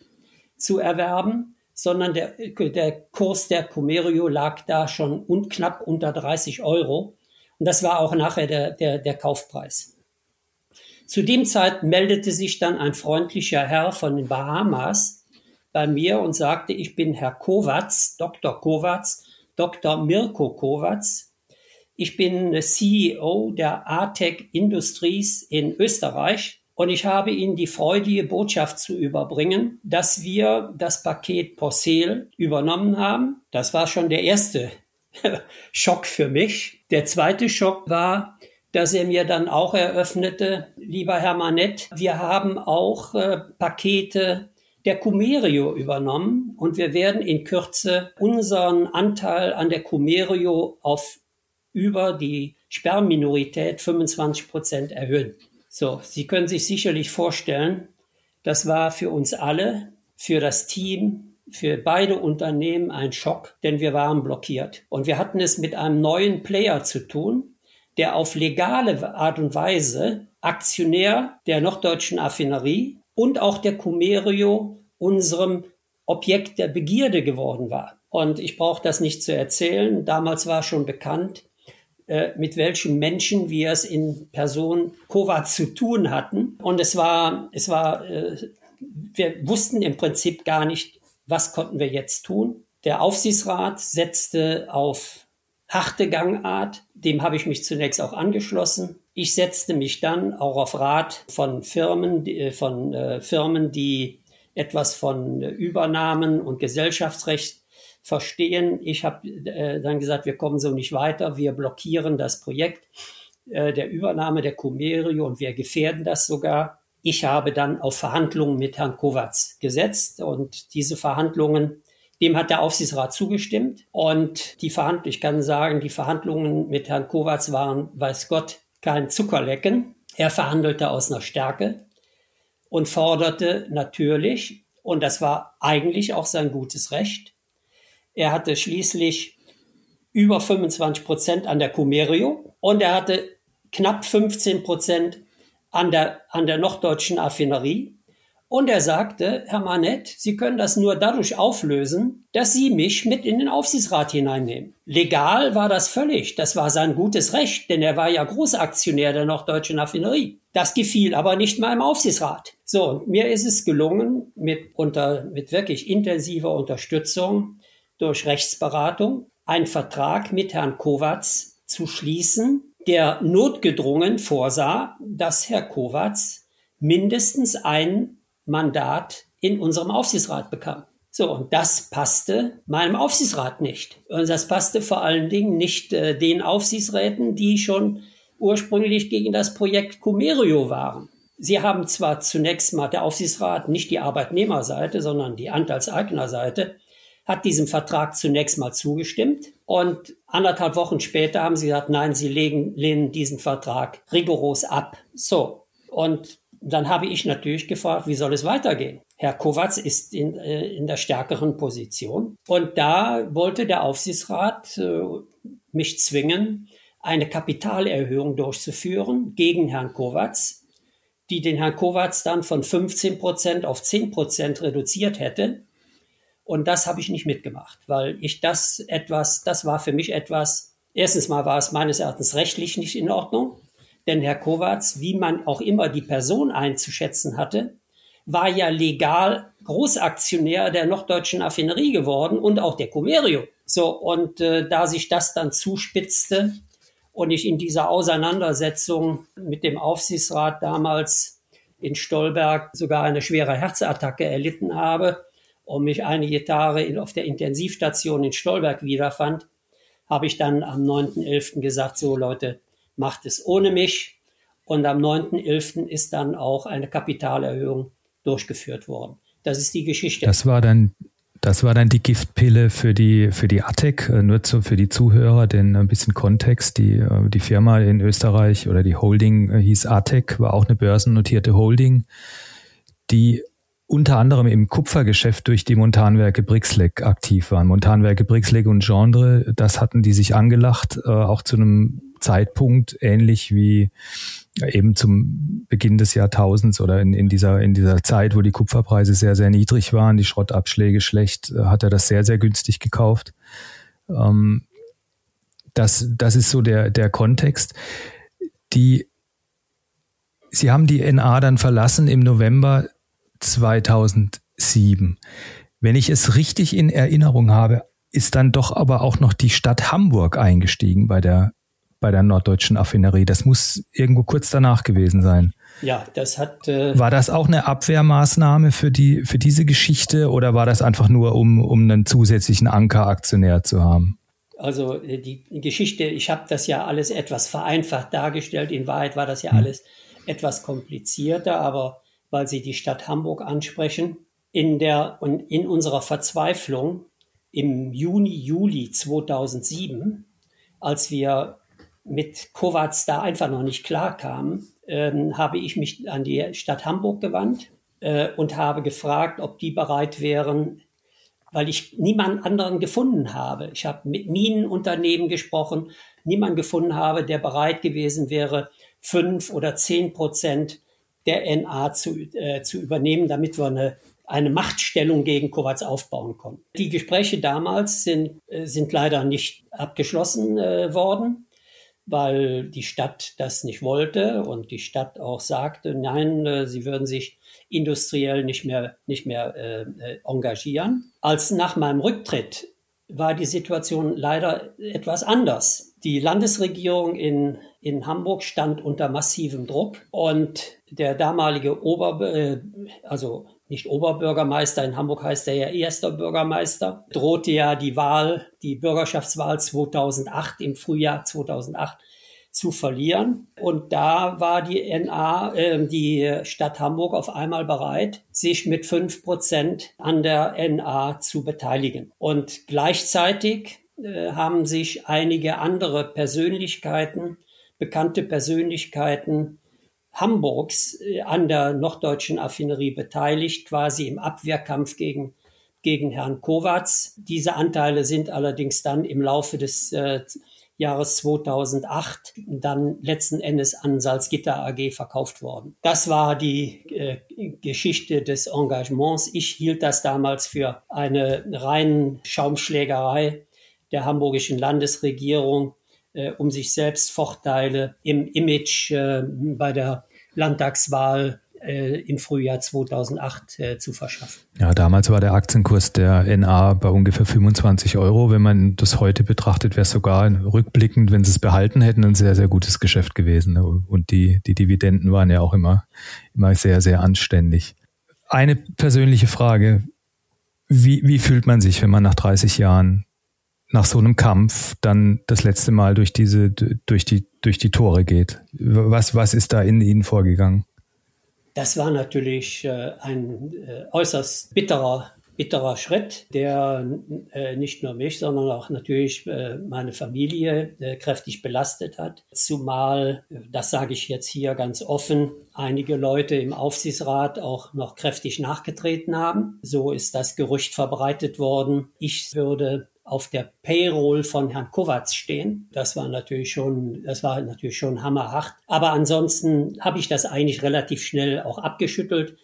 zu erwerben, sondern der, der Kurs der Comerio lag da schon un, knapp unter 30 Euro. Und das war auch nachher der, der, der Kaufpreis. Zu dem Zeit meldete sich dann ein freundlicher Herr von den Bahamas bei mir und sagte, ich bin Herr Kovacs, Dr. Kovacs, Dr. Mirko Kovac. Ich bin CEO der ATEC Industries in Österreich und ich habe Ihnen die freudige Botschaft zu überbringen, dass wir das Paket Porcel übernommen haben. Das war schon der erste Schock für mich. Der zweite Schock war, dass er mir dann auch eröffnete, lieber Herr Manett, wir haben auch äh, Pakete der Cumerio übernommen und wir werden in Kürze unseren Anteil an der Cumerio auf über die Sperrminorität 25 Prozent erhöhen. So, Sie können sich sicherlich vorstellen, das war für uns alle, für das Team, für beide Unternehmen ein Schock, denn wir waren blockiert. Und wir hatten es mit einem neuen Player zu tun, der auf legale Art und Weise Aktionär der norddeutschen Affinerie und auch der Cumerio unserem Objekt der Begierde geworden war. Und ich brauche das nicht zu erzählen. Damals war schon bekannt, mit welchen Menschen wir es in Person Kovac zu tun hatten. Und es war, es war, äh, wir wussten im Prinzip gar nicht, was konnten wir jetzt tun. Der Aufsichtsrat setzte auf harte Gangart. Dem habe ich mich zunächst auch angeschlossen. Ich setzte mich dann auch auf Rat von Firmen, äh, von äh, Firmen, die etwas von Übernahmen und Gesellschaftsrecht verstehen. Ich habe äh, dann gesagt, wir kommen so nicht weiter, wir blockieren das Projekt. äh, der Übernahme der Comerio und wir gefährden das sogar. Ich habe dann auf Verhandlungen mit Herrn Kovacs gesetzt und diese Verhandlungen, dem hat der Aufsichtsrat zugestimmt und die Verhandlungen, ich kann sagen, die Verhandlungen mit Herrn Kovacs waren, weiß Gott, kein Zuckerlecken. Er verhandelte aus einer Stärke und forderte natürlich, und das war eigentlich auch sein gutes Recht, er hatte schließlich über 25 Prozent an der Comerio und er hatte knapp 15 Prozent an der, an der norddeutschen Affinerie. Und er sagte, Herr Manett, Sie können das nur dadurch auflösen, dass Sie mich mit in den Aufsichtsrat hineinnehmen. Legal war das völlig. Das war sein gutes Recht, denn er war ja Großaktionär der norddeutschen Affinerie. Das gefiel aber nicht mal im Aufsichtsrat. So, mir ist es gelungen, mit, unter, mit wirklich intensiver Unterstützung durch Rechtsberatung, einen Vertrag mit Herrn Kovac zu schließen, der notgedrungen vorsah, dass Herr Kovac mindestens ein Mandat in unserem Aufsichtsrat bekam. So, und das passte meinem Aufsichtsrat nicht. Und das passte vor allen Dingen nicht äh, den Aufsichtsräten, die schon ursprünglich gegen das Projekt Comerio waren. Sie haben zwar zunächst mal der Aufsichtsrat, nicht die Arbeitnehmerseite, sondern die Anteilseignerseite, hat diesem Vertrag zunächst mal zugestimmt und anderthalb Wochen später haben sie gesagt, nein, sie legen, lehnen diesen Vertrag rigoros ab. So. Und dann habe ich natürlich gefragt, wie soll es weitergehen? Herr Kovacs ist in, äh, in der stärkeren Position. Und da wollte der Aufsichtsrat äh, mich zwingen, eine Kapitalerhöhung durchzuführen gegen Herrn Kovacs, die den Herrn Kovacs dann von 15 Prozent auf 10 Prozent reduziert hätte. Und das habe ich nicht mitgemacht, weil ich das etwas, das war für mich etwas, erstens mal war es meines Erachtens rechtlich nicht in Ordnung, denn Herr Kovacs, wie man auch immer die Person einzuschätzen hatte, war ja legal Großaktionär der norddeutschen Affinerie geworden und auch der Comerio. So, und äh, da sich das dann zuspitzte und ich in dieser Auseinandersetzung mit dem Aufsichtsrat damals in Stolberg sogar eine schwere Herzattacke erlitten habe, und mich einige Tage in, auf der Intensivstation in Stolberg wiederfand, habe ich dann am 9.11. gesagt, so Leute, macht es ohne mich. Und am 9.11. ist dann auch eine Kapitalerhöhung durchgeführt worden. Das ist die Geschichte. Das war dann, das war dann die Giftpille für die, für die ATEC, äh, nur zu, für die Zuhörer, denn ein bisschen Kontext. Die, äh, die Firma in Österreich oder die Holding äh, hieß ATEC, war auch eine börsennotierte Holding, die unter anderem im Kupfergeschäft durch die Montanwerke Brixleck aktiv waren. Montanwerke Brixleck und Gendre, das hatten die sich angelacht, äh, auch zu einem Zeitpunkt ähnlich wie eben zum Beginn des Jahrtausends oder in, in, dieser, in dieser Zeit, wo die Kupferpreise sehr, sehr niedrig waren, die Schrottabschläge schlecht, äh, hat er das sehr, sehr günstig gekauft. Ähm, das, das ist so der, der Kontext. Die, Sie haben die NA dann verlassen im November 2007. Wenn ich es richtig in Erinnerung habe, ist dann doch aber auch noch die Stadt Hamburg eingestiegen bei der, bei der norddeutschen Affinerie. Das muss irgendwo kurz danach gewesen sein. Ja, das hat. Äh war das auch eine Abwehrmaßnahme für die für diese Geschichte oder war das einfach nur, um, um einen zusätzlichen Ankeraktionär zu haben? Also äh, die Geschichte, ich habe das ja alles etwas vereinfacht dargestellt. In Wahrheit war das ja hm. alles etwas komplizierter, aber weil Sie die Stadt Hamburg ansprechen. In der in unserer Verzweiflung im Juni, Juli 2007, als wir mit Kovacs da einfach noch nicht klar kamen, ähm, habe ich mich an die Stadt Hamburg gewandt äh, und habe gefragt, ob die bereit wären, weil ich niemand anderen gefunden habe. Ich habe mit Minenunternehmen gesprochen, niemand gefunden habe, der bereit gewesen wäre, fünf oder zehn Prozent der NA zu, äh, zu übernehmen, damit wir eine, eine Machtstellung gegen Kovacs aufbauen konnten. Die Gespräche damals sind, äh, sind leider nicht abgeschlossen äh, worden, weil die Stadt das nicht wollte und die Stadt auch sagte, nein, äh, sie würden sich industriell nicht mehr, nicht mehr äh, äh engagieren. Als nach meinem Rücktritt war die Situation leider etwas anders. Die Landesregierung in, in Hamburg stand unter massivem Druck und der damalige Ober, äh, also nicht Oberbürgermeister, in Hamburg heißt er ja erster Bürgermeister, drohte ja die Wahl, die Bürgerschaftswahl 2008, im Frühjahr 2008 zu verlieren. Und da war die NA, äh, die Stadt Hamburg auf einmal bereit, sich mit fünf Prozent an der NA zu beteiligen. Und gleichzeitig äh, haben sich einige andere Persönlichkeiten, bekannte Persönlichkeiten Hamburgs äh, an der norddeutschen Affinerie beteiligt, quasi im Abwehrkampf gegen gegen Herrn Kovac. Diese Anteile sind allerdings dann im Laufe des äh, Jahres 2008 dann letzten Endes an Salzgitter AG verkauft worden. Das war die äh, Geschichte des Engagements. Ich hielt das damals für eine reine Schaumschlägerei der hamburgischen Landesregierung, äh, um sich selbst Vorteile im Image äh, bei der Landtagswahl äh, im Frühjahr 2008 äh, zu verschaffen. Ja, damals war der Aktienkurs der NA bei ungefähr 25 Euro. Wenn man das heute betrachtet, wäre es sogar rückblickend, wenn sie es behalten hätten, ein sehr, sehr gutes Geschäft gewesen. Und die, die Dividenden waren ja auch immer, immer sehr, sehr anständig. Eine persönliche Frage. Wie, wie fühlt man sich, wenn man nach 30 Jahren nach so einem Kampf dann das letzte Mal durch diese, durch die, durch die Tore geht? Was, was ist da in Ihnen vorgegangen? Das war natürlich äh, ein äh, äußerst bitterer, bitterer Schritt, der äh, nicht nur mich, sondern auch natürlich meine Familie kräftig belastet hat. Zumal, das sage ich jetzt hier ganz offen, einige Leute im Aufsichtsrat auch noch kräftig nachgetreten haben. So ist das Gerücht verbreitet worden. Ich würde auf der Payroll von Herrn Kovac stehen. Das war natürlich schon, das war natürlich schon hammerhart. Aber ansonsten habe ich das eigentlich relativ schnell auch abgeschüttelt.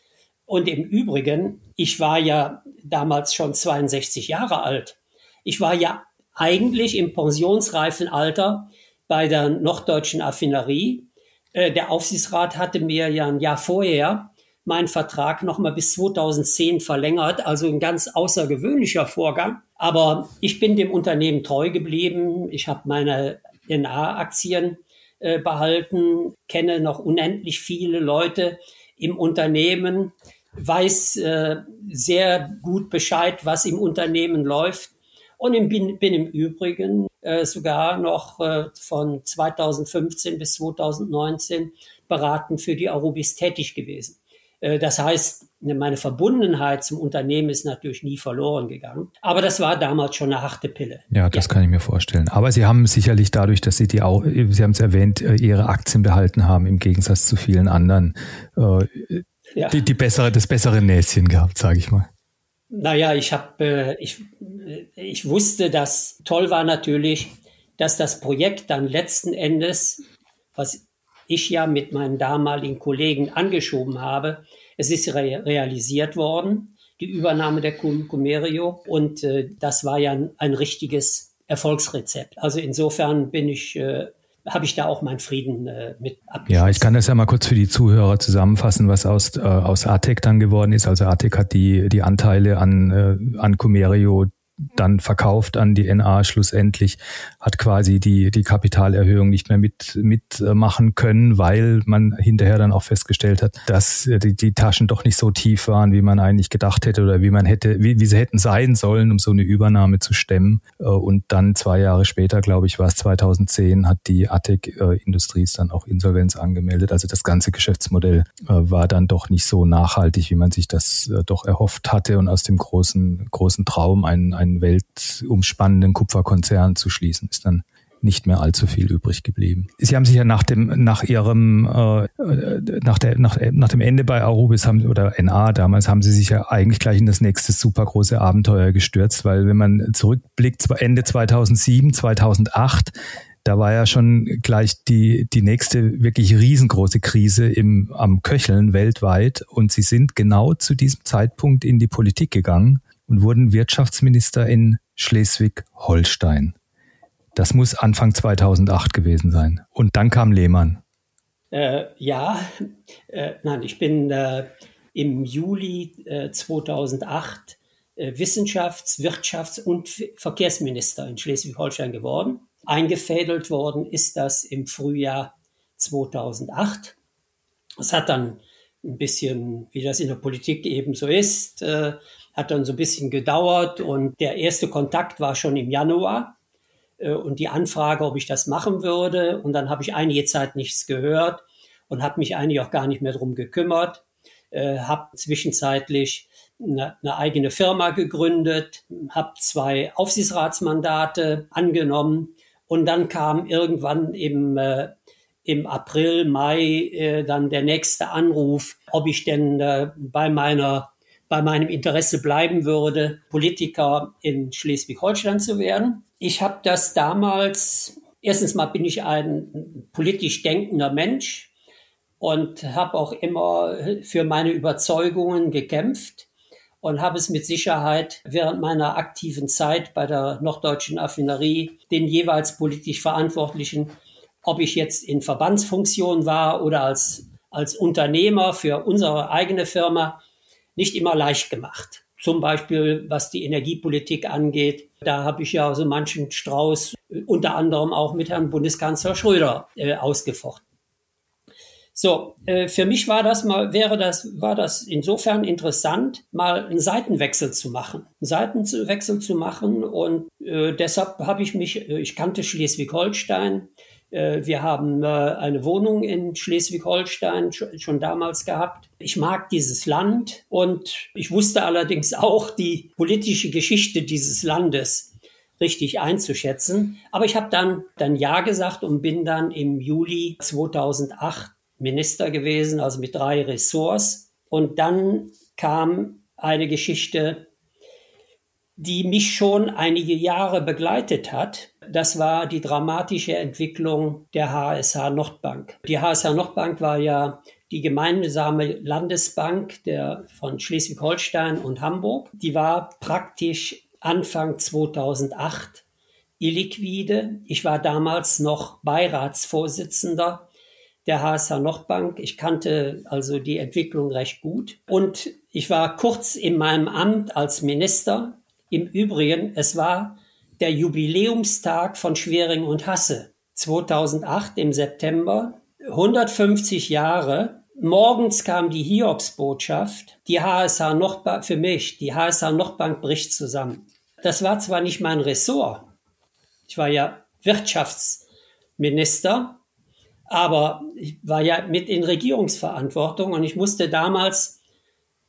Und im Übrigen, ich war ja damals schon 62 Jahre alt. Ich war ja eigentlich im pensionsreifen Alter bei der Norddeutschen Affinerie. Äh, der Aufsichtsrat hatte mir ja ein Jahr vorher meinen Vertrag nochmal bis 2010 verlängert, also ein ganz außergewöhnlicher Vorgang. Aber ich bin dem Unternehmen treu geblieben. Ich habe meine NA-Aktien äh, behalten, kenne noch unendlich viele Leute im Unternehmen, weiß äh, sehr gut Bescheid, was im Unternehmen läuft. Und bin, im Übrigen äh, sogar noch äh, von 2015 bis 2019 beratend für die Arubis tätig gewesen. Äh, das heißt, meine Verbundenheit zum Unternehmen ist natürlich nie verloren gegangen. Aber das war damals schon eine harte Pille. Ja, das ja. kann ich mir vorstellen. Aber Sie haben sicherlich dadurch, dass Sie die auch, Sie haben es erwähnt, äh, Ihre Aktien behalten haben, im Gegensatz zu vielen anderen, äh, ja. die, die bessere, das bessere Näschen gehabt, sage ich mal. Naja, ich habe, ich, ich wusste, dass toll war natürlich, dass das Projekt dann letzten Endes, was ich ja mit meinen damaligen Kollegen angeschoben habe. Es ist re realisiert worden, die Übernahme der Cumerio. Und äh, das war ja ein, ein, richtiges Erfolgsrezept. Also insofern bin ich äh, habe ich da auch meinen Frieden äh, mit abgeschlossen. Ja, ich kann das ja mal kurz für die Zuhörer zusammenfassen, was aus, äh, aus Artec dann geworden ist. Also Artec hat die, die Anteile an, äh, an Cumerio dann verkauft an die NA schlussendlich, hat quasi die, die Kapitalerhöhung nicht mehr mit, mitmachen können, weil man hinterher dann auch festgestellt hat, dass die, die Taschen doch nicht so tief waren, wie man eigentlich gedacht hätte oder wie man hätte, wie, wie sie hätten sein sollen, um so eine Übernahme zu stemmen. Äh, und dann zwei Jahre später, glaube ich, war es 2010, hat die Attic äh, Industries dann auch Insolvenz angemeldet. Also das ganze Geschäftsmodell äh, war dann doch nicht so nachhaltig, wie man sich das doch erhofft hatte und aus dem großen, großen Traum einen, einen einen weltumspannenden Kupferkonzern zu schließen, ist dann nicht mehr allzu viel übrig geblieben. Sie haben sich ja nach dem nach ihrem äh, nach der nach, nach dem Ende bei Arubis haben oder NA damals haben Sie sich ja eigentlich gleich in das nächste super große Abenteuer gestürzt, weil wenn man zurückblickt Ende 2007 2008 da war ja schon gleich die, die nächste wirklich riesengroße Krise im, am Köcheln weltweit. Und sie sind genau zu diesem Zeitpunkt in die Politik gegangen und wurden Wirtschaftsminister in Schleswig-Holstein. Das muss Anfang 2008 gewesen sein. Und dann kam Lehmann. Äh, ja, äh, nein, ich bin äh, im Juli 2008 äh, äh, Wissenschafts-, Wirtschafts- und Verkehrsminister in Schleswig-Holstein geworden. Eingefädelt worden ist das im Frühjahr 2008. Es hat dann ein bisschen, wie das in der Politik eben so ist, äh, hat dann so ein bisschen gedauert und der erste Kontakt war schon im Januar äh, und die Anfrage, ob ich das machen würde. Und dann habe ich einige Zeit nichts gehört und habe mich eigentlich auch gar nicht mehr drum gekümmert. Äh, habe zwischenzeitlich eine, eine, eigene Firma gegründet, habe zwei Aufsichtsratsmandate angenommen und dann kam irgendwann im, äh, im April, Mai äh, dann der nächste Anruf, ob ich denn äh, bei meiner bei meinem Interesse bleiben würde, Politiker in Schleswig-Holstein zu werden. Ich habe das damals, erstens mal bin ich ein politisch denkender Mensch und habe auch immer für meine Überzeugungen gekämpft und habe es mit Sicherheit während meiner aktiven Zeit bei der Norddeutschen Affinerie den jeweils politisch Verantwortlichen, ob ich jetzt in Verbandsfunktion war oder als, als Unternehmer für unsere eigene Firma, nicht immer leicht gemacht. Zum Beispiel, was die Energiepolitik angeht. Da habe ich ja so manchen Strauß unter anderem auch mit Herrn Bundeskanzler Schröder äh, ausgefochten. So, äh, für mich war das mal, wäre das, war das insofern interessant, mal einen Seitenwechsel zu machen. Einen Seitenwechsel zu machen und äh, deshalb habe ich mich, äh, ich kannte Schleswig-Holstein, äh, wir haben äh, eine Wohnung in Schleswig-Holstein schon damals gehabt. Ich mag dieses Land und ich wusste allerdings auch die politische Geschichte dieses Landes richtig einzuschätzen. Aber ich habe dann, dann Ja gesagt und bin dann im Juli 2008 Minister gewesen, also mit drei Ressorts. Und dann kam eine Geschichte, die mich schon einige Jahre begleitet hat. Das war die dramatische Entwicklung der HSH Nordbank. Die HSH Nordbank war ja die gemeinsame Landesbank der, von Schleswig-Holstein und Hamburg. Die war praktisch Anfang 2008 illiquide. Ich war damals noch Beiratsvorsitzender der HSH Nordbank. Ich kannte also die Entwicklung recht gut. Und ich war kurz in meinem Amt als Minister im Übrigen, es war der Jubiläumstag von Schwering und Hasse 2008 im September, 150 Jahre. Morgens kam die Hiobsbotschaft, die HSH Nordbank, für mich, die HSH Nordbank bricht zusammen. Das war zwar nicht mein Ressort, ich war ja Wirtschaftsminister, aber ich war ja mit in Regierungsverantwortung und ich musste damals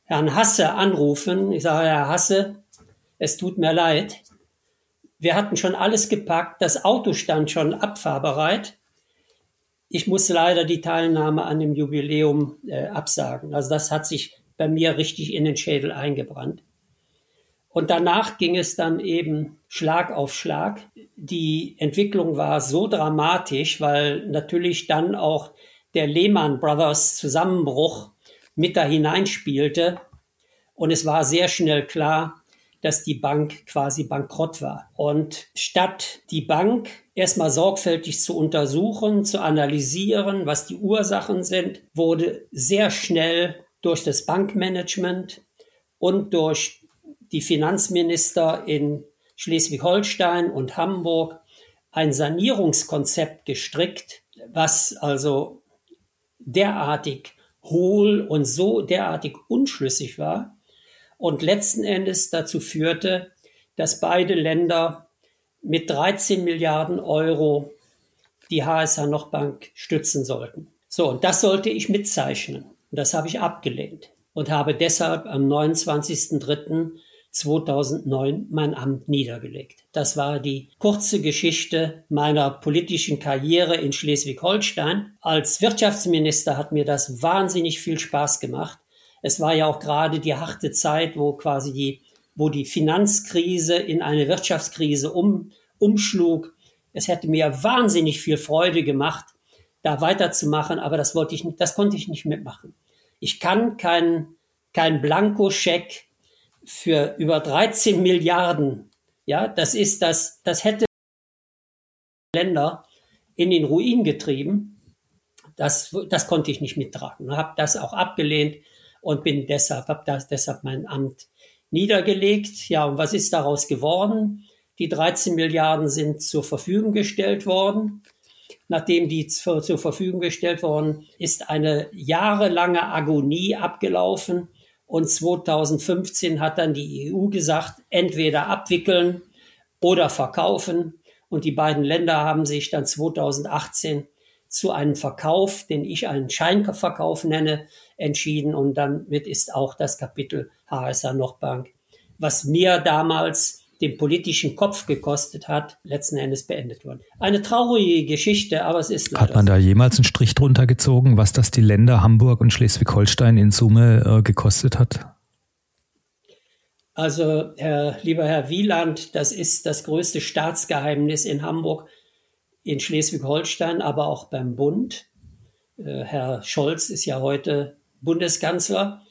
Herrn Hasse anrufen. Ich sage, Herr Hasse, es tut mir leid. Wir hatten schon alles gepackt, das Auto stand schon abfahrbereit. Ich muss leider die Teilnahme an dem Jubiläum äh, absagen. Also das hat sich bei mir richtig in den Schädel eingebrannt. Und danach ging es dann eben Schlag auf Schlag. Die Entwicklung war so dramatisch, weil natürlich dann auch der Lehman Brothers Zusammenbruch mit da hineinspielte. Und es war sehr schnell klar, dass die Bank quasi bankrott war. Und statt die Bank erstmal sorgfältig zu untersuchen, zu analysieren, was die Ursachen sind, wurde sehr schnell durch das Bankmanagement und durch die Finanzminister in Schleswig-Holstein und Hamburg ein Sanierungskonzept gestrickt, was also derartig hohl und so derartig unschlüssig war, und letzten Endes dazu führte, dass beide Länder mit 13 Milliarden Euro die HSH Nordbank stützen sollten. So, und das sollte ich mitzeichnen. Und das habe ich abgelehnt und habe deshalb am 29.03.2009 mein Amt niedergelegt. Das war die kurze Geschichte meiner politischen Karriere in Schleswig-Holstein. Als Wirtschaftsminister hat mir das wahnsinnig viel Spaß gemacht. Es war ja auch gerade die harte Zeit, wo quasi die, wo die Finanzkrise in eine Wirtschaftskrise um, umschlug. Es hätte mir wahnsinnig viel Freude gemacht, da weiterzumachen, aber das wollte ich das konnte ich nicht mitmachen. Ich kann keinen kein Blankoscheck für über 13 Milliarden, ja, das ist das, das hätte Länder in den Ruin getrieben. Das, das konnte ich nicht mittragen. Habe das auch abgelehnt und bin deshalb, habe das deshalb mein Amt niedergelegt. Ja, und was ist daraus geworden? Die 13 Milliarden sind zur Verfügung gestellt worden. Nachdem die zur, zur Verfügung gestellt worden, ist eine jahrelange Agonie abgelaufen. Und 2015 hat dann die EU gesagt, entweder abwickeln oder verkaufen. Und die beiden Länder haben sich dann 2018 zu einem Verkauf, den ich einen Scheinverkauf nenne, entschieden. Und damit ist auch das Kapitel HSA Nordbank, was mir damals den politischen Kopf gekostet hat, letzten Endes beendet worden. Eine traurige Geschichte, aber es ist Hat man da jemals einen Strich drunter gezogen, was das die Länder Hamburg und Schleswig-Holstein in Summe äh, gekostet hat? Also, Herr, lieber Herr Wieland, das ist das größte Staatsgeheimnis in Hamburg, in Schleswig-Holstein, aber auch beim Bund. Äh, Herr Scholz ist ja heute Bundeskanzler.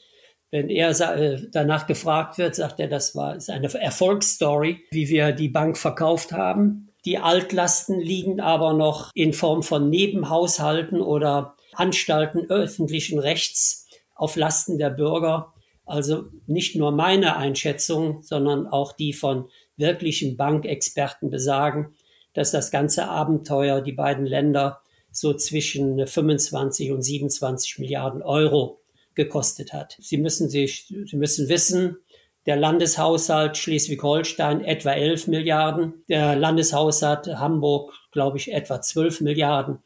Wenn er äh, danach gefragt wird, sagt er, das war ist eine Erfolgsstory, wie wir die Bank verkauft haben. Die Altlasten liegen aber noch in Form von Nebenhaushalten oder Anstalten öffentlichen Rechts auf Lasten der Bürger. Also nicht nur meine Einschätzung, sondern auch die von wirklichen Bankexperten besagen, dass das ganze Abenteuer die beiden Länder so zwischen 25 und 27 Milliarden Euro gekostet hat. Sie müssen sich, Sie müssen wissen, der Landeshaushalt Schleswig-Holstein etwa 11 Milliarden, der Landeshaushalt Hamburg, glaube ich, etwa 12 Milliarden.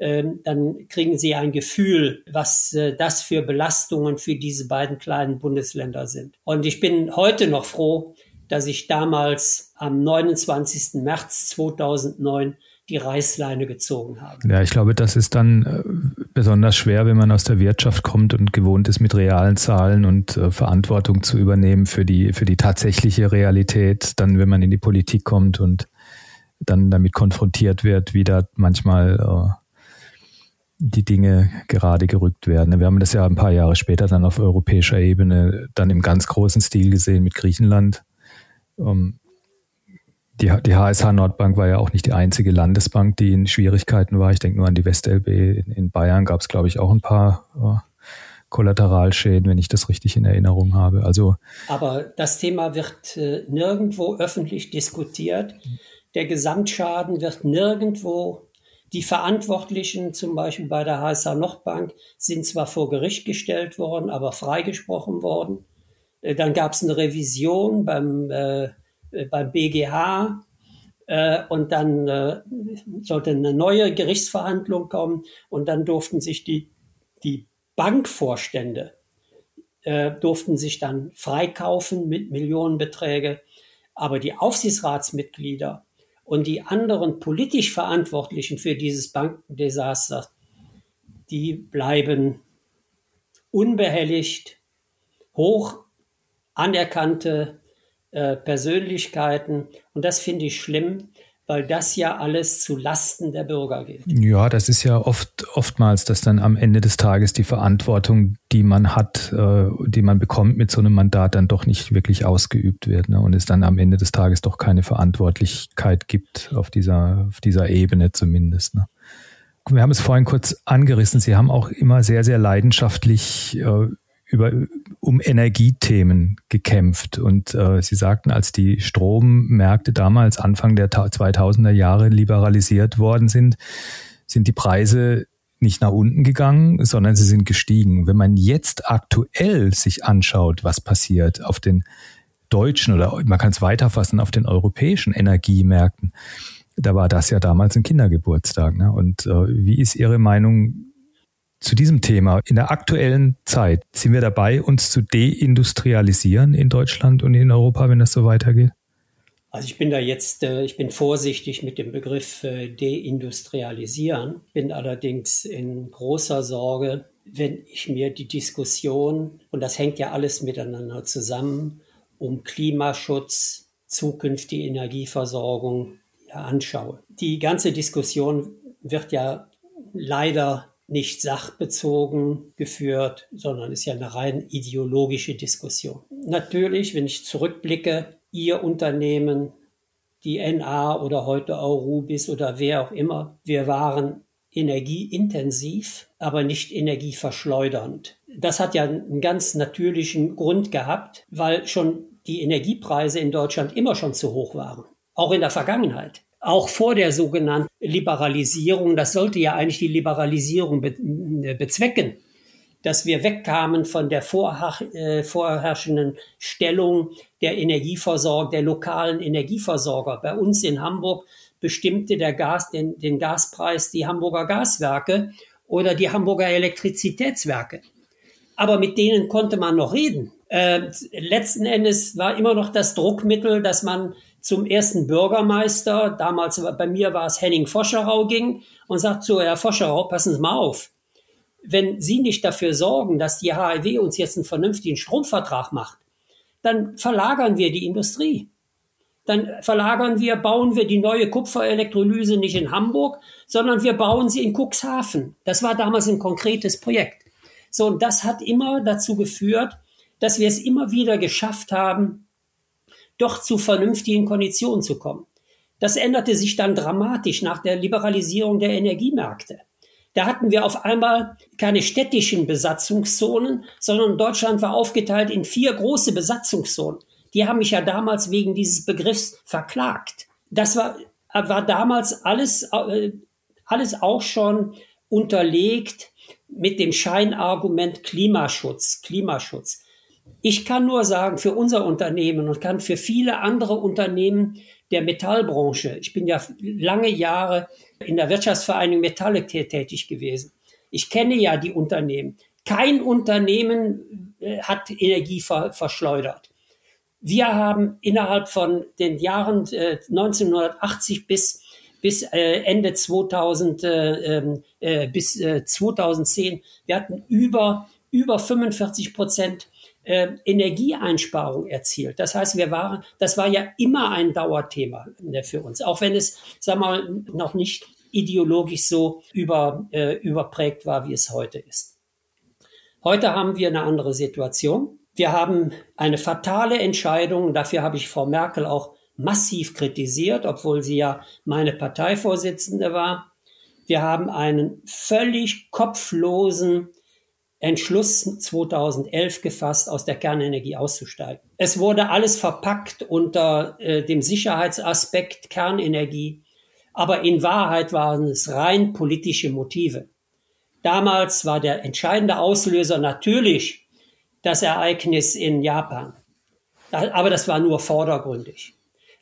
Ähm, dann kriegen Sie ein Gefühl, was äh, das für Belastungen für diese beiden kleinen Bundesländer sind. Und ich bin heute noch froh, dass ich damals am 29. März 2009 die Reißleine gezogen haben. Ja, ich glaube, das ist dann äh, besonders schwer, wenn man aus der Wirtschaft kommt und gewohnt ist, mit realen Zahlen und äh, Verantwortung zu übernehmen für die, für die tatsächliche Realität. Dann, wenn man in die Politik kommt und dann damit konfrontiert wird, wie da manchmal äh, die Dinge gerade gerückt werden. Wir haben das ja ein paar Jahre später dann auf europäischer Ebene dann im ganz großen Stil gesehen mit Griechenland. Ähm, die, die HSH Nordbank war ja auch nicht die einzige Landesbank, die in Schwierigkeiten war. Ich denke nur an die WestLB. In, in Bayern gab es, glaube ich, auch ein paar äh, Kollateralschäden, wenn ich das richtig in Erinnerung habe. Also, Aber das Thema wird äh, nirgendwo öffentlich diskutiert. Der Gesamtschaden wird nirgendwo die Verantwortlichen, zum Beispiel bei der HSH Nordbank, sind zwar vor Gericht gestellt worden, aber freigesprochen worden. Äh, dann gab es eine Revision beim äh, beim BGH äh, und dann äh, sollte eine neue Gerichtsverhandlung kommen und dann durften sich die, die Bankvorstände äh, durften sich dann freikaufen mit Millionenbeträge, aber die Aufsichtsratsmitglieder und die anderen politisch Verantwortlichen für dieses Bankendesaster, die bleiben unbehelligt, hoch anerkannte äh, Persönlichkeiten. Und das finde ich schlimm, weil das ja alles zu Lasten der Bürger geht. Ja, das ist ja oft oftmals, dass dann am Ende des Tages die Verantwortung, die man hat, äh, die man bekommt mit so einem Mandat, dann doch nicht wirklich ausgeübt wird ne? und es dann am Ende des Tages doch keine Verantwortlichkeit gibt auf dieser auf dieser Ebene zumindest. Ne? Wir haben es vorhin kurz angerissen. Sie haben auch immer sehr sehr leidenschaftlich äh, über, um Energiethemen gekämpft. Und äh, Sie sagten, als die Strommärkte damals Anfang der 2000er Jahre liberalisiert worden sind, sind die Preise nicht nach unten gegangen, sondern sie sind gestiegen. Wenn man jetzt aktuell sich anschaut, was passiert auf den deutschen oder man kann es weiterfassen auf den europäischen Energiemärkten, da war das ja damals ein Kindergeburtstag. Ne? Und äh, wie ist Ihre Meinung zu diesem Thema. In der aktuellen Zeit sind wir dabei, uns zu deindustrialisieren in Deutschland und in Europa, wenn das so weitergeht? Also ich bin da jetzt, äh, ich bin vorsichtig mit dem Begriff äh, deindustrialisieren, bin allerdings in großer Sorge, wenn ich mir die Diskussion, und das hängt ja alles miteinander zusammen, um Klimaschutz, zukünftige Energieversorgung anschaue. Die ganze Diskussion wird ja leider nicht sachbezogen geführt, sondern ist ja eine rein ideologische Diskussion. Natürlich, wenn ich zurückblicke, Ihr Unternehmen, die NA oder heute auch Rubis oder wer auch immer, wir waren energieintensiv, aber nicht energieverschleudernd. Das hat ja einen ganz natürlichen Grund gehabt, weil schon die Energiepreise in Deutschland immer schon zu hoch waren, auch in der Vergangenheit auch vor der sogenannten Liberalisierung, das sollte ja eigentlich die Liberalisierung be äh, bezwecken, dass wir wegkamen von der äh, vorherrschenden Stellung der Energieversorger, der lokalen Energieversorger. Bei uns in Hamburg bestimmte der Gas, den, den Gaspreis die Hamburger Gaswerke oder die Hamburger Elektrizitätswerke. Aber mit denen konnte man noch reden. Äh, letzten Endes war immer noch das Druckmittel, dass man zum ersten Bürgermeister, damals bei mir war es Henning Foscherau, ging und sagt so, Herr Foscherau, passen Sie mal auf. Wenn Sie nicht dafür sorgen, dass die HIW uns jetzt einen vernünftigen Stromvertrag macht, dann verlagern wir die Industrie. Dann verlagern wir, bauen wir die neue Kupferelektrolyse nicht in Hamburg, sondern wir bauen sie in Cuxhaven. Das war damals ein konkretes Projekt. So, und das hat immer dazu geführt, dass wir es immer wieder geschafft haben, doch zu vernünftigen Konditionen zu kommen. Das änderte sich dann dramatisch nach der Liberalisierung der Energiemärkte. Da hatten wir auf einmal keine städtischen Besatzungszonen, sondern Deutschland war aufgeteilt in vier große Besatzungszonen. Die haben mich ja damals wegen dieses Begriffs verklagt. Das war, war damals alles, äh, alles auch schon unterlegt mit dem Scheinargument Klimaschutz, Klimaschutz. Ich kann nur sagen, für unser Unternehmen und kann für viele andere Unternehmen der Metallbranche, ich bin ja lange Jahre in der Wirtschaftsvereinigung Metalle tätig gewesen. Ich kenne ja die Unternehmen. Kein Unternehmen äh, hat Energie ver verschleudert. Wir haben innerhalb von den Jahren äh, 1980 bis bis äh, Ende 2000 äh, ähm, äh, bis äh, 2010 wir hatten über über 45 Prozent äh, Energieeinsparung erzielt. Das heißt, wir waren, das war ja immer ein Dauerthema äh, für uns, auch wenn es, sag mal, noch nicht ideologisch so über, äh, überprägt war, wie es heute ist. Heute haben wir eine andere Situation. Wir haben eine fatale Entscheidung, dafür habe ich Frau Merkel auch massiv kritisiert, obwohl sie ja meine Parteivorsitzende war. Wir haben einen völlig kopflosen Entschluss 2011 gefasst, aus der Kernenergie auszusteigen. Es wurde alles verpackt unter äh, dem Sicherheitsaspekt Kernenergie, aber in Wahrheit waren es rein politische Motive. Damals war der entscheidende Auslöser natürlich das Ereignis in Japan. Aber das war nur vordergründig.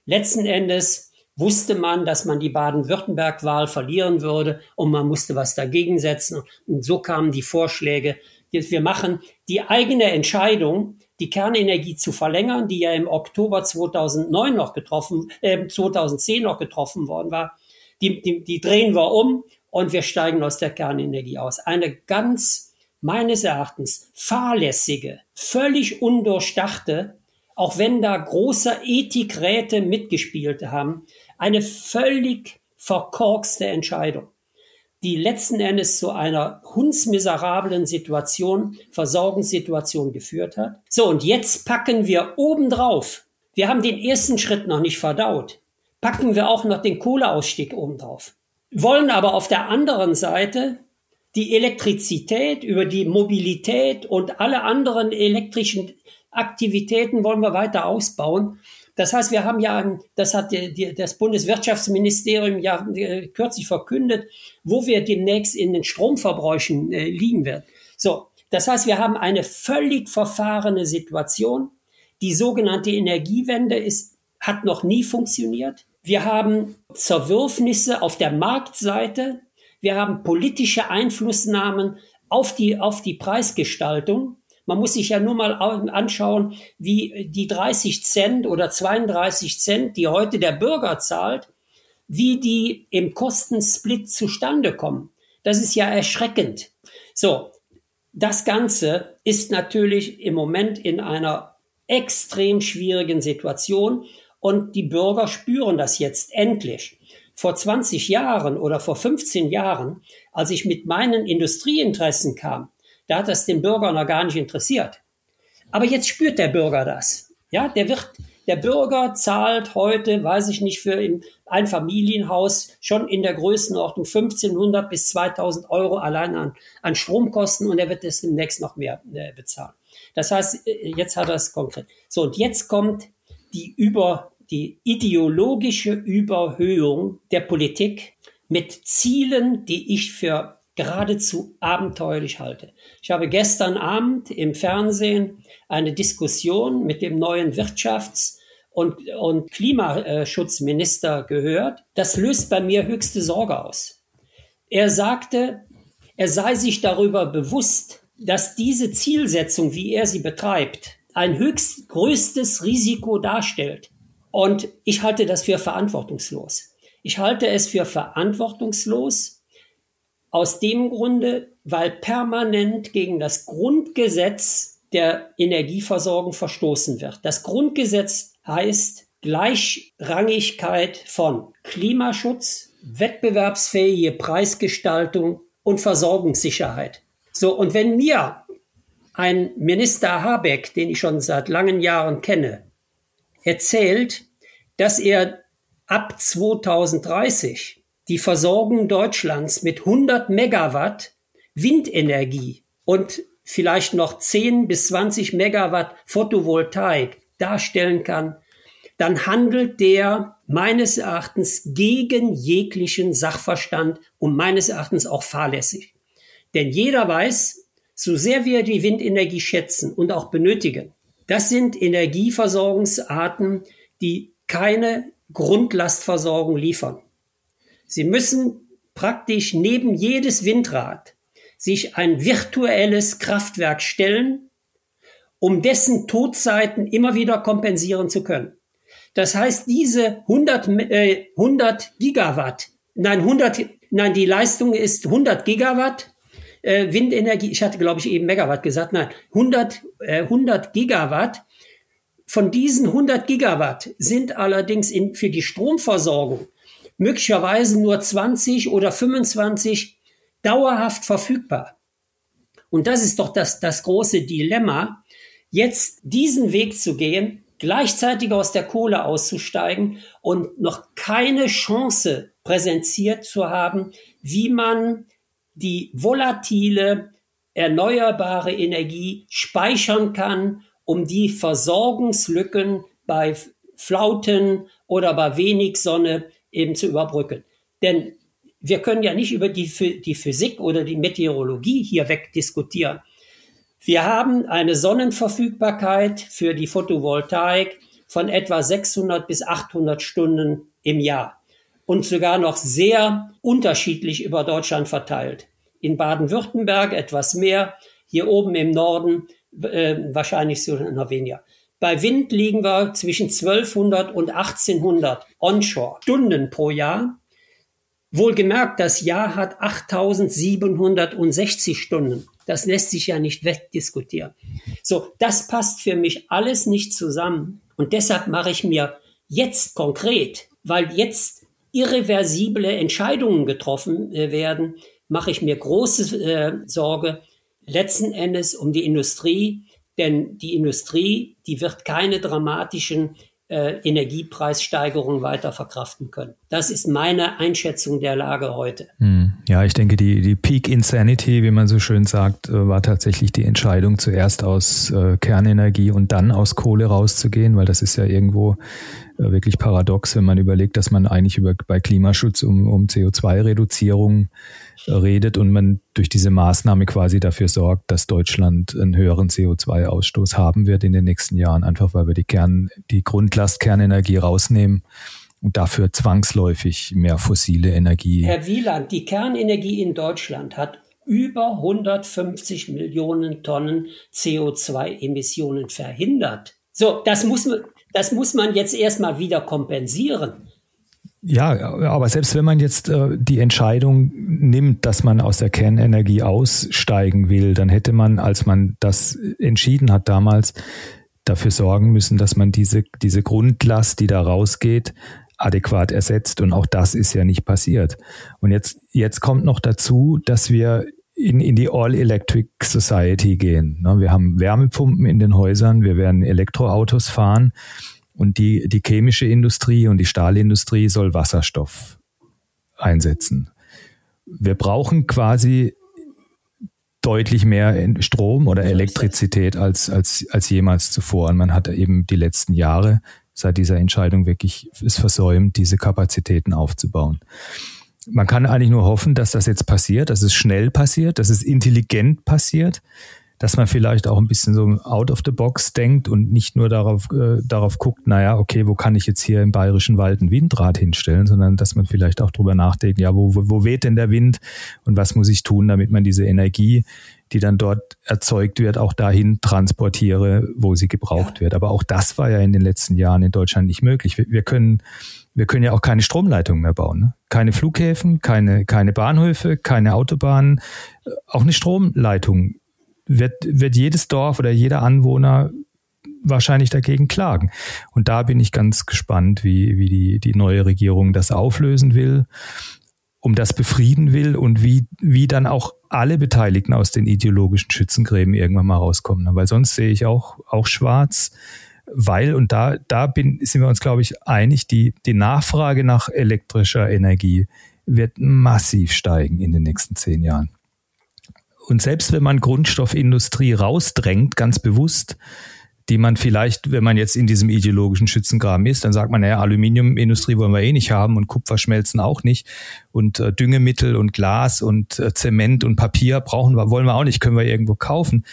Letzten Endes wusste man, dass man die Baden-Württemberg-Wahl verlieren würde und man musste was dagegen setzen. Und so kamen die Vorschläge, wir machen die eigene Entscheidung, die Kernenergie zu verlängern, die ja im Oktober 2009 noch getroffen, äh, 2010 noch getroffen worden war, die, die, die drehen wir um und wir steigen aus der Kernenergie aus. Eine ganz, meines Erachtens, fahrlässige, völlig undurchdachte, auch wenn da große Ethikräte mitgespielt haben, eine völlig verkorkste Entscheidung die letzten Endes zu einer hundsmiserablen Situation, Versorgungssituation geführt hat. So, und jetzt packen wir obendrauf. Wir haben den ersten Schritt noch nicht verdaut. Packen wir auch noch den Kohleausstieg obendrauf. Wollen aber auf der anderen Seite die Elektrizität über die Mobilität und alle anderen elektrischen Aktivitäten wollen wir weiter ausbauen. Das heißt, wir haben ja, das hat die, die, das Bundeswirtschaftsministerium ja äh, kürzlich verkündet, wo wir demnächst in den Stromverbräuchen äh, liegen werden. So, das heißt, wir haben eine völlig verfahrene Situation. Die sogenannte Energiewende ist, hat noch nie funktioniert. Wir haben Zerwürfnisse auf der Marktseite. Wir haben politische Einflussnahmen auf die, auf die Preisgestaltung. Man muss sich ja nur mal anschauen, wie die 30 Cent oder 32 Cent, die heute der Bürger zahlt, wie die im Kostensplit zustande kommen. Das ist ja erschreckend. So, das Ganze ist natürlich im Moment in einer extrem schwierigen Situation und die Bürger spüren das jetzt endlich. Vor 20 Jahren oder vor 15 Jahren, als ich mit meinen Industrieinteressen kam, da hat das den Bürger noch gar nicht interessiert. Aber jetzt spürt der Bürger das. Ja, der wird, der Bürger zahlt heute, weiß ich nicht, für ein Familienhaus schon in der Größenordnung 1500 bis 2000 Euro allein an, an Stromkosten und er wird es demnächst noch mehr äh, bezahlen. Das heißt, äh, jetzt hat er es konkret. So, und jetzt kommt die über, die ideologische Überhöhung der Politik mit Zielen, die ich für geradezu abenteuerlich halte. Ich habe gestern Abend im Fernsehen eine Diskussion mit dem neuen Wirtschafts- und, und Klimaschutzminister gehört. Das löst bei mir höchste Sorge aus. Er sagte, er sei sich darüber bewusst, dass diese Zielsetzung, wie er sie betreibt, ein höchst größtes Risiko darstellt. Und ich halte das für verantwortungslos. Ich halte es für verantwortungslos aus dem Grunde, weil permanent gegen das Grundgesetz der Energieversorgung verstoßen wird. Das Grundgesetz heißt Gleichrangigkeit von Klimaschutz, wettbewerbsfähige Preisgestaltung und Versorgungssicherheit. So, und wenn mir ein Minister Habeck, den ich schon seit langen Jahren kenne, erzählt, dass er ab 2030 die Versorgung Deutschlands mit 100 Megawatt Windenergie und vielleicht noch 10 bis 20 Megawatt Photovoltaik darstellen kann, dann handelt der meines Erachtens gegen jeglichen Sachverstand und meines Erachtens auch fahrlässig. Denn jeder weiß, so sehr wir die Windenergie schätzen und auch benötigen, das sind Energieversorgungsarten, die keine Grundlastversorgung liefern. Sie müssen praktisch neben jedes Windrad sich ein virtuelles Kraftwerk stellen, um dessen Todzeiten immer wieder kompensieren zu können. Das heißt, diese 100, äh, 100 Gigawatt, nein, 100, nein, die Leistung ist 100 Gigawatt äh, Windenergie. Ich hatte, glaube ich, eben Megawatt gesagt. Nein, 100, äh, 100 Gigawatt. Von diesen 100 Gigawatt sind allerdings in, für die Stromversorgung möglicherweise nur 20 oder 25 dauerhaft verfügbar. Und das ist doch das, das große Dilemma, jetzt diesen Weg zu gehen, gleichzeitig aus der Kohle auszusteigen und noch keine Chance präsentiert zu haben, wie man die volatile, erneuerbare Energie speichern kann, um die Versorgungslücken bei Flauten oder bei wenig Sonne eben zu überbrücken. Denn wir können ja nicht über die, die Physik oder die Meteorologie hier wegdiskutieren. Wir haben eine Sonnenverfügbarkeit für die Photovoltaik von etwa 600 bis 800 Stunden im Jahr und sogar noch sehr unterschiedlich über Deutschland verteilt. In Baden-Württemberg etwas mehr, hier oben im Norden äh, wahrscheinlich so noch weniger. Bei Wind liegen wir zwischen 1200 und 1800 onshore Stunden pro Jahr. Wohlgemerkt, das Jahr hat 8760 Stunden. Das lässt sich ja nicht wegdiskutieren. So, das passt für mich alles nicht zusammen. Und deshalb mache ich mir jetzt konkret, weil jetzt irreversible Entscheidungen getroffen äh, werden, mache ich mir große äh, Sorge letzten Endes um die Industrie, denn die Industrie, die wird keine dramatischen äh, Energiepreissteigerungen weiter verkraften können. Das ist meine Einschätzung der Lage heute. Hm. Ja, ich denke, die, die Peak Insanity, wie man so schön sagt, äh, war tatsächlich die Entscheidung, zuerst aus äh, Kernenergie und dann aus Kohle rauszugehen, weil das ist ja irgendwo äh, wirklich paradox, wenn man überlegt, dass man eigentlich über, bei Klimaschutz um, um CO2-Reduzierung äh, redet und man durch diese Maßnahme quasi dafür sorgt, dass Deutschland einen höheren CO2-Ausstoß haben wird in den nächsten Jahren, einfach weil wir die Kern, die Grundlast rausnehmen und dafür zwangsläufig mehr fossile Energie. Herr Wieland, die Kernenergie in Deutschland hat über 150 Millionen Tonnen CO2-Emissionen verhindert. So, das muss das muss man jetzt erstmal wieder kompensieren. Ja, aber selbst wenn man jetzt äh, die Entscheidung nimmt, dass man aus der Kernenergie aussteigen will, dann hätte man, als man das entschieden hat damals, dafür sorgen müssen, dass man diese, diese Grundlast, die da rausgeht, adäquat ersetzt. Und auch das ist ja nicht passiert. Und jetzt, jetzt kommt noch dazu, dass wir in, in die All-Electric Society gehen. Ne? Wir haben Wärmepumpen in den Häusern, wir werden Elektroautos fahren und die, die chemische Industrie und die Stahlindustrie soll Wasserstoff einsetzen. Wir brauchen quasi deutlich mehr Strom oder Elektrizität als, als, als jemals zuvor. Und man hat eben die letzten Jahre seit dieser Entscheidung wirklich es versäumt, diese Kapazitäten aufzubauen man kann eigentlich nur hoffen, dass das jetzt passiert, dass es schnell passiert, dass es intelligent passiert, dass man vielleicht auch ein bisschen so out of the box denkt und nicht nur darauf, äh, darauf guckt, naja, okay, wo kann ich jetzt hier im Bayerischen Wald ein Windrad hinstellen, sondern dass man vielleicht auch drüber nachdenkt, ja, wo, wo, wo weht denn der Wind und was muss ich tun, damit man diese Energie, die dann dort erzeugt wird, auch dahin transportiere, wo sie gebraucht ja. wird. Aber auch das war ja in den letzten Jahren in Deutschland nicht möglich. Wir, wir können wir können ja auch keine Stromleitungen mehr bauen. Ne? Keine Flughäfen, keine, keine Bahnhöfe, keine Autobahnen, auch eine Stromleitung wird, wird jedes Dorf oder jeder Anwohner wahrscheinlich dagegen klagen. Und da bin ich ganz gespannt, wie, wie die, die neue Regierung das auflösen will, um das befrieden will und wie, wie dann auch alle Beteiligten aus den ideologischen Schützengräben irgendwann mal rauskommen. Weil sonst sehe ich auch, auch schwarz, weil, und da, da bin, sind wir uns, glaube ich, einig, die, die Nachfrage nach elektrischer Energie wird massiv steigen in den nächsten zehn Jahren. Und selbst wenn man Grundstoffindustrie rausdrängt, ganz bewusst, die man vielleicht, wenn man jetzt in diesem ideologischen Schützengraben ist, dann sagt man, naja, Aluminiumindustrie wollen wir eh nicht haben und Kupferschmelzen auch nicht und äh, Düngemittel und Glas und äh, Zement und Papier brauchen wir, wollen wir auch nicht, können wir irgendwo kaufen.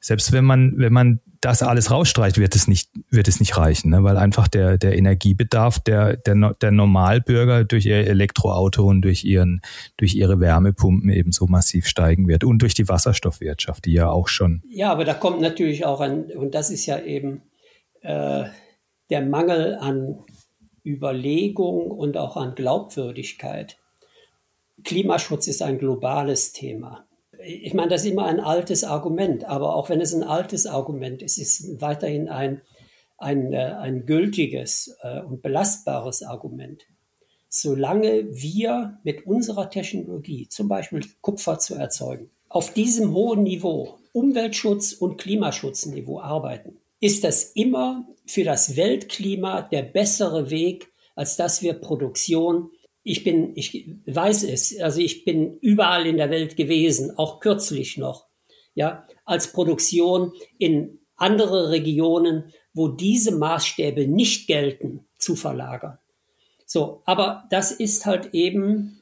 Selbst wenn man, wenn man das alles rausstreicht, wird es nicht, wird es nicht reichen, ne? weil einfach der, der Energiebedarf der, der, der Normalbürger durch ihr Elektroauto und durch ihren, durch ihre Wärmepumpen eben so massiv steigen wird und durch die Wasserstoffwirtschaft, die ja auch schon. Ja, aber da kommt natürlich auch ein, und das ist ja eben äh, der Mangel an Überlegung und auch an Glaubwürdigkeit. Klimaschutz ist ein globales Thema ich meine, das ist immer ein altes Argument, aber auch wenn es ein altes Argument ist, ist es weiterhin ein, ein, äh, ein gültiges äh, und belastbares Argument. Solange wir mit unserer Technologie, zum Beispiel Kupfer zu erzeugen, auf diesem hohen Niveau, Umweltschutz und Klimaschutzniveau arbeiten, ist das immer für das Weltklima der bessere Weg, als dass wir Produktion ich bin, ich weiß es, also ich bin überall in der Welt gewesen, auch kürzlich noch, ja, als Produktion in andere Regionen, wo diese Maßstäbe nicht gelten, zu verlagern. So, aber das ist halt eben,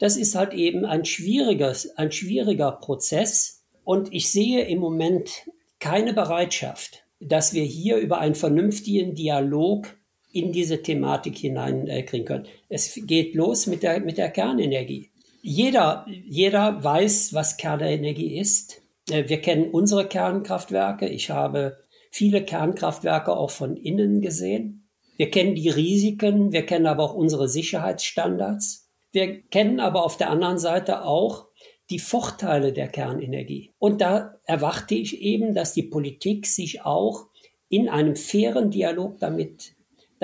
das ist halt eben ein schwieriges, ein schwieriger Prozess. Und ich sehe im Moment keine Bereitschaft, dass wir hier über einen vernünftigen Dialog in diese Thematik hineinkriegen können. Es geht los mit der, mit der Kernenergie. Jeder, jeder weiß, was Kernenergie ist. Äh, wir kennen unsere Kernkraftwerke. Ich habe viele Kernkraftwerke auch von innen gesehen. Wir kennen die Risiken, wir kennen aber auch unsere Sicherheitsstandards. Wir kennen aber auf der anderen Seite auch die Vorteile der Kernenergie. Und da erwarte ich eben, dass die Politik sich auch in einem fairen Dialog damit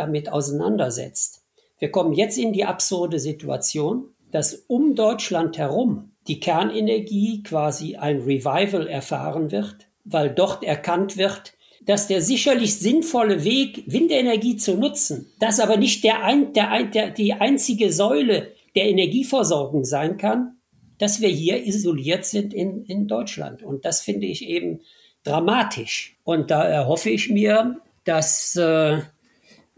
damit auseinandersetzt. Wir kommen jetzt in die absurde Situation, dass um Deutschland herum die Kernenergie quasi ein Revival erfahren wird, weil dort erkannt wird, dass der sicherlich sinnvolle Weg, Windenergie zu nutzen, das aber nicht der, ein, der, ein, der, die einzige Säule der Energieversorgung sein kann, dass wir hier isoliert sind in, in Deutschland. Und das finde ich eben dramatisch. Und da erhoffe ich mir, dass äh,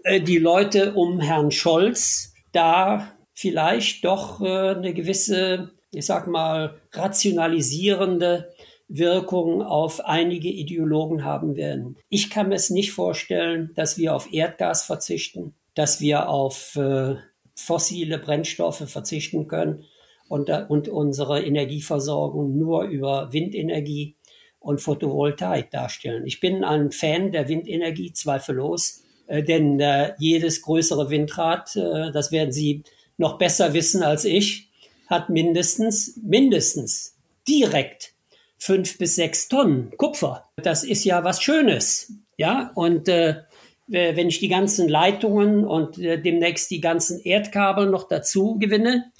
die Leute um Herrn Scholz da vielleicht doch äh, eine gewisse, ich sag mal, rationalisierende Wirkung auf einige Ideologen haben werden. Ich kann mir es nicht vorstellen, dass wir auf Erdgas verzichten, dass wir auf äh, fossile Brennstoffe verzichten können und, und unsere Energieversorgung nur über Windenergie und Photovoltaik darstellen. Ich bin ein Fan der Windenergie, zweifellos. Äh, denn äh, jedes größere Windrad, äh, das werden Sie noch besser wissen als ich, hat mindestens, mindestens direkt fünf bis sechs Tonnen Kupfer. Das ist ja was Schönes. Ja, und äh, wenn ich die ganzen Leitungen und äh, demnächst die ganzen Erdkabel noch dazu gewinne,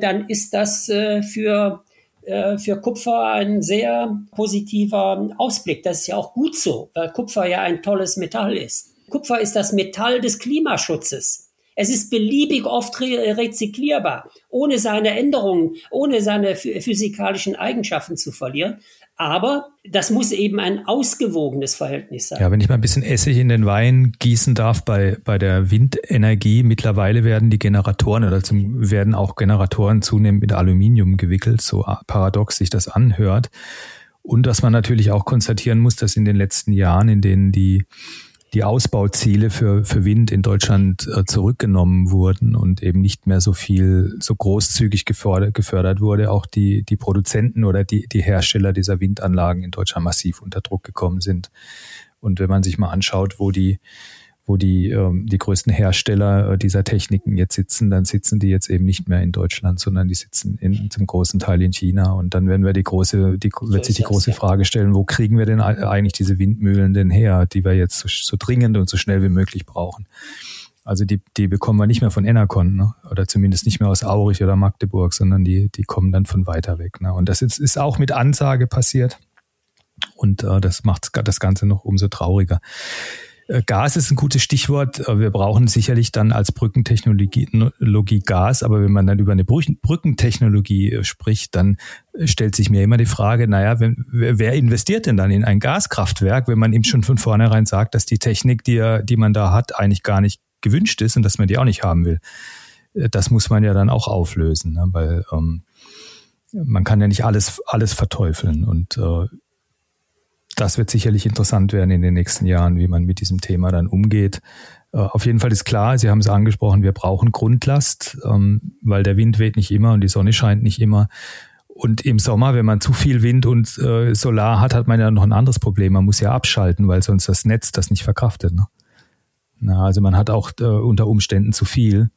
dann ist das für, für Kupfer ein sehr positiver Ausblick. Das ist ja auch gut so, weil Kupfer ja ein tolles Metall ist. Kupfer ist das Metall des Klimaschutzes. Es ist beliebig oft re rezyklierbar, ohne seine Änderungen, ohne seine physikalischen Eigenschaften zu verlieren. Aber das muss eben ein ausgewogenes Verhältnis sein. Ja, wenn ich mal ein bisschen Essig in den Wein gießen darf bei, bei der Windenergie, mittlerweile werden die Generatoren oder zum, werden auch Generatoren zunehmend mit Aluminium gewickelt, so paradox sich das anhört. Und dass man natürlich auch konstatieren muss, dass in den letzten Jahren, in denen die die Ausbauziele für, für Wind in Deutschland äh, zurückgenommen wurden und eben nicht mehr so viel, so großzügig gefördert, gefördert wurde, auch die, die Produzenten oder die, die Hersteller dieser Windanlagen in Deutschland massiv unter Druck gekommen sind. Und wenn man sich mal anschaut, wo die, wo die, ähm, die größten Hersteller äh, dieser Techniken jetzt sitzen, dann sitzen die jetzt eben nicht mehr in Deutschland, sondern die sitzen in, zum großen Teil in China. Und dann werden wir die große, die, wird sich die große Frage stellen, wo kriegen wir denn eigentlich diese Windmühlen denn her, die wir jetzt so, so dringend und so schnell wie möglich brauchen? Also die, die bekommen wir nicht mehr von Enercon, ne? oder zumindest nicht mehr aus Aurich oder Magdeburg, sondern die, die kommen dann von weiter weg. Ne? Und das ist, ist auch mit Ansage passiert. Und äh, das macht das Ganze noch umso trauriger. Äh, Gas ist ein gutes Stichwort. Äh, wir brauchen sicherlich dann als Brückentechnologie Gas, aber wenn man dann über eine Brückentechnologie äh, spricht, dann stellt sich mir immer die Frage, naja, wer investiert denn dann in ein Gaskraftwerk, wenn man ihm schon von vornherein sagt, dass die Technik, die, die man da hat, eigentlich gar nicht gewünscht ist und dass man die auch nicht haben will. Das muss man ja dann auch auflösen, ne? weil ähm, man kann ja nicht alles, alles verteufeln und äh, das wird sicherlich interessant werden in den nächsten Jahren, wie man mit diesem Thema dann umgeht. Äh, auf jeden Fall ist klar, Sie haben es angesprochen, wir brauchen Grundlast, ähm, weil der Wind weht nicht immer und die Sonne scheint nicht immer. Und im Sommer, wenn man zu viel Wind und äh, Solar hat, hat man ja noch ein anderes Problem. Man muss ja abschalten, weil sonst das Netz das nicht verkraftet. Ne? Also man hat auch äh, unter Umständen zu viel.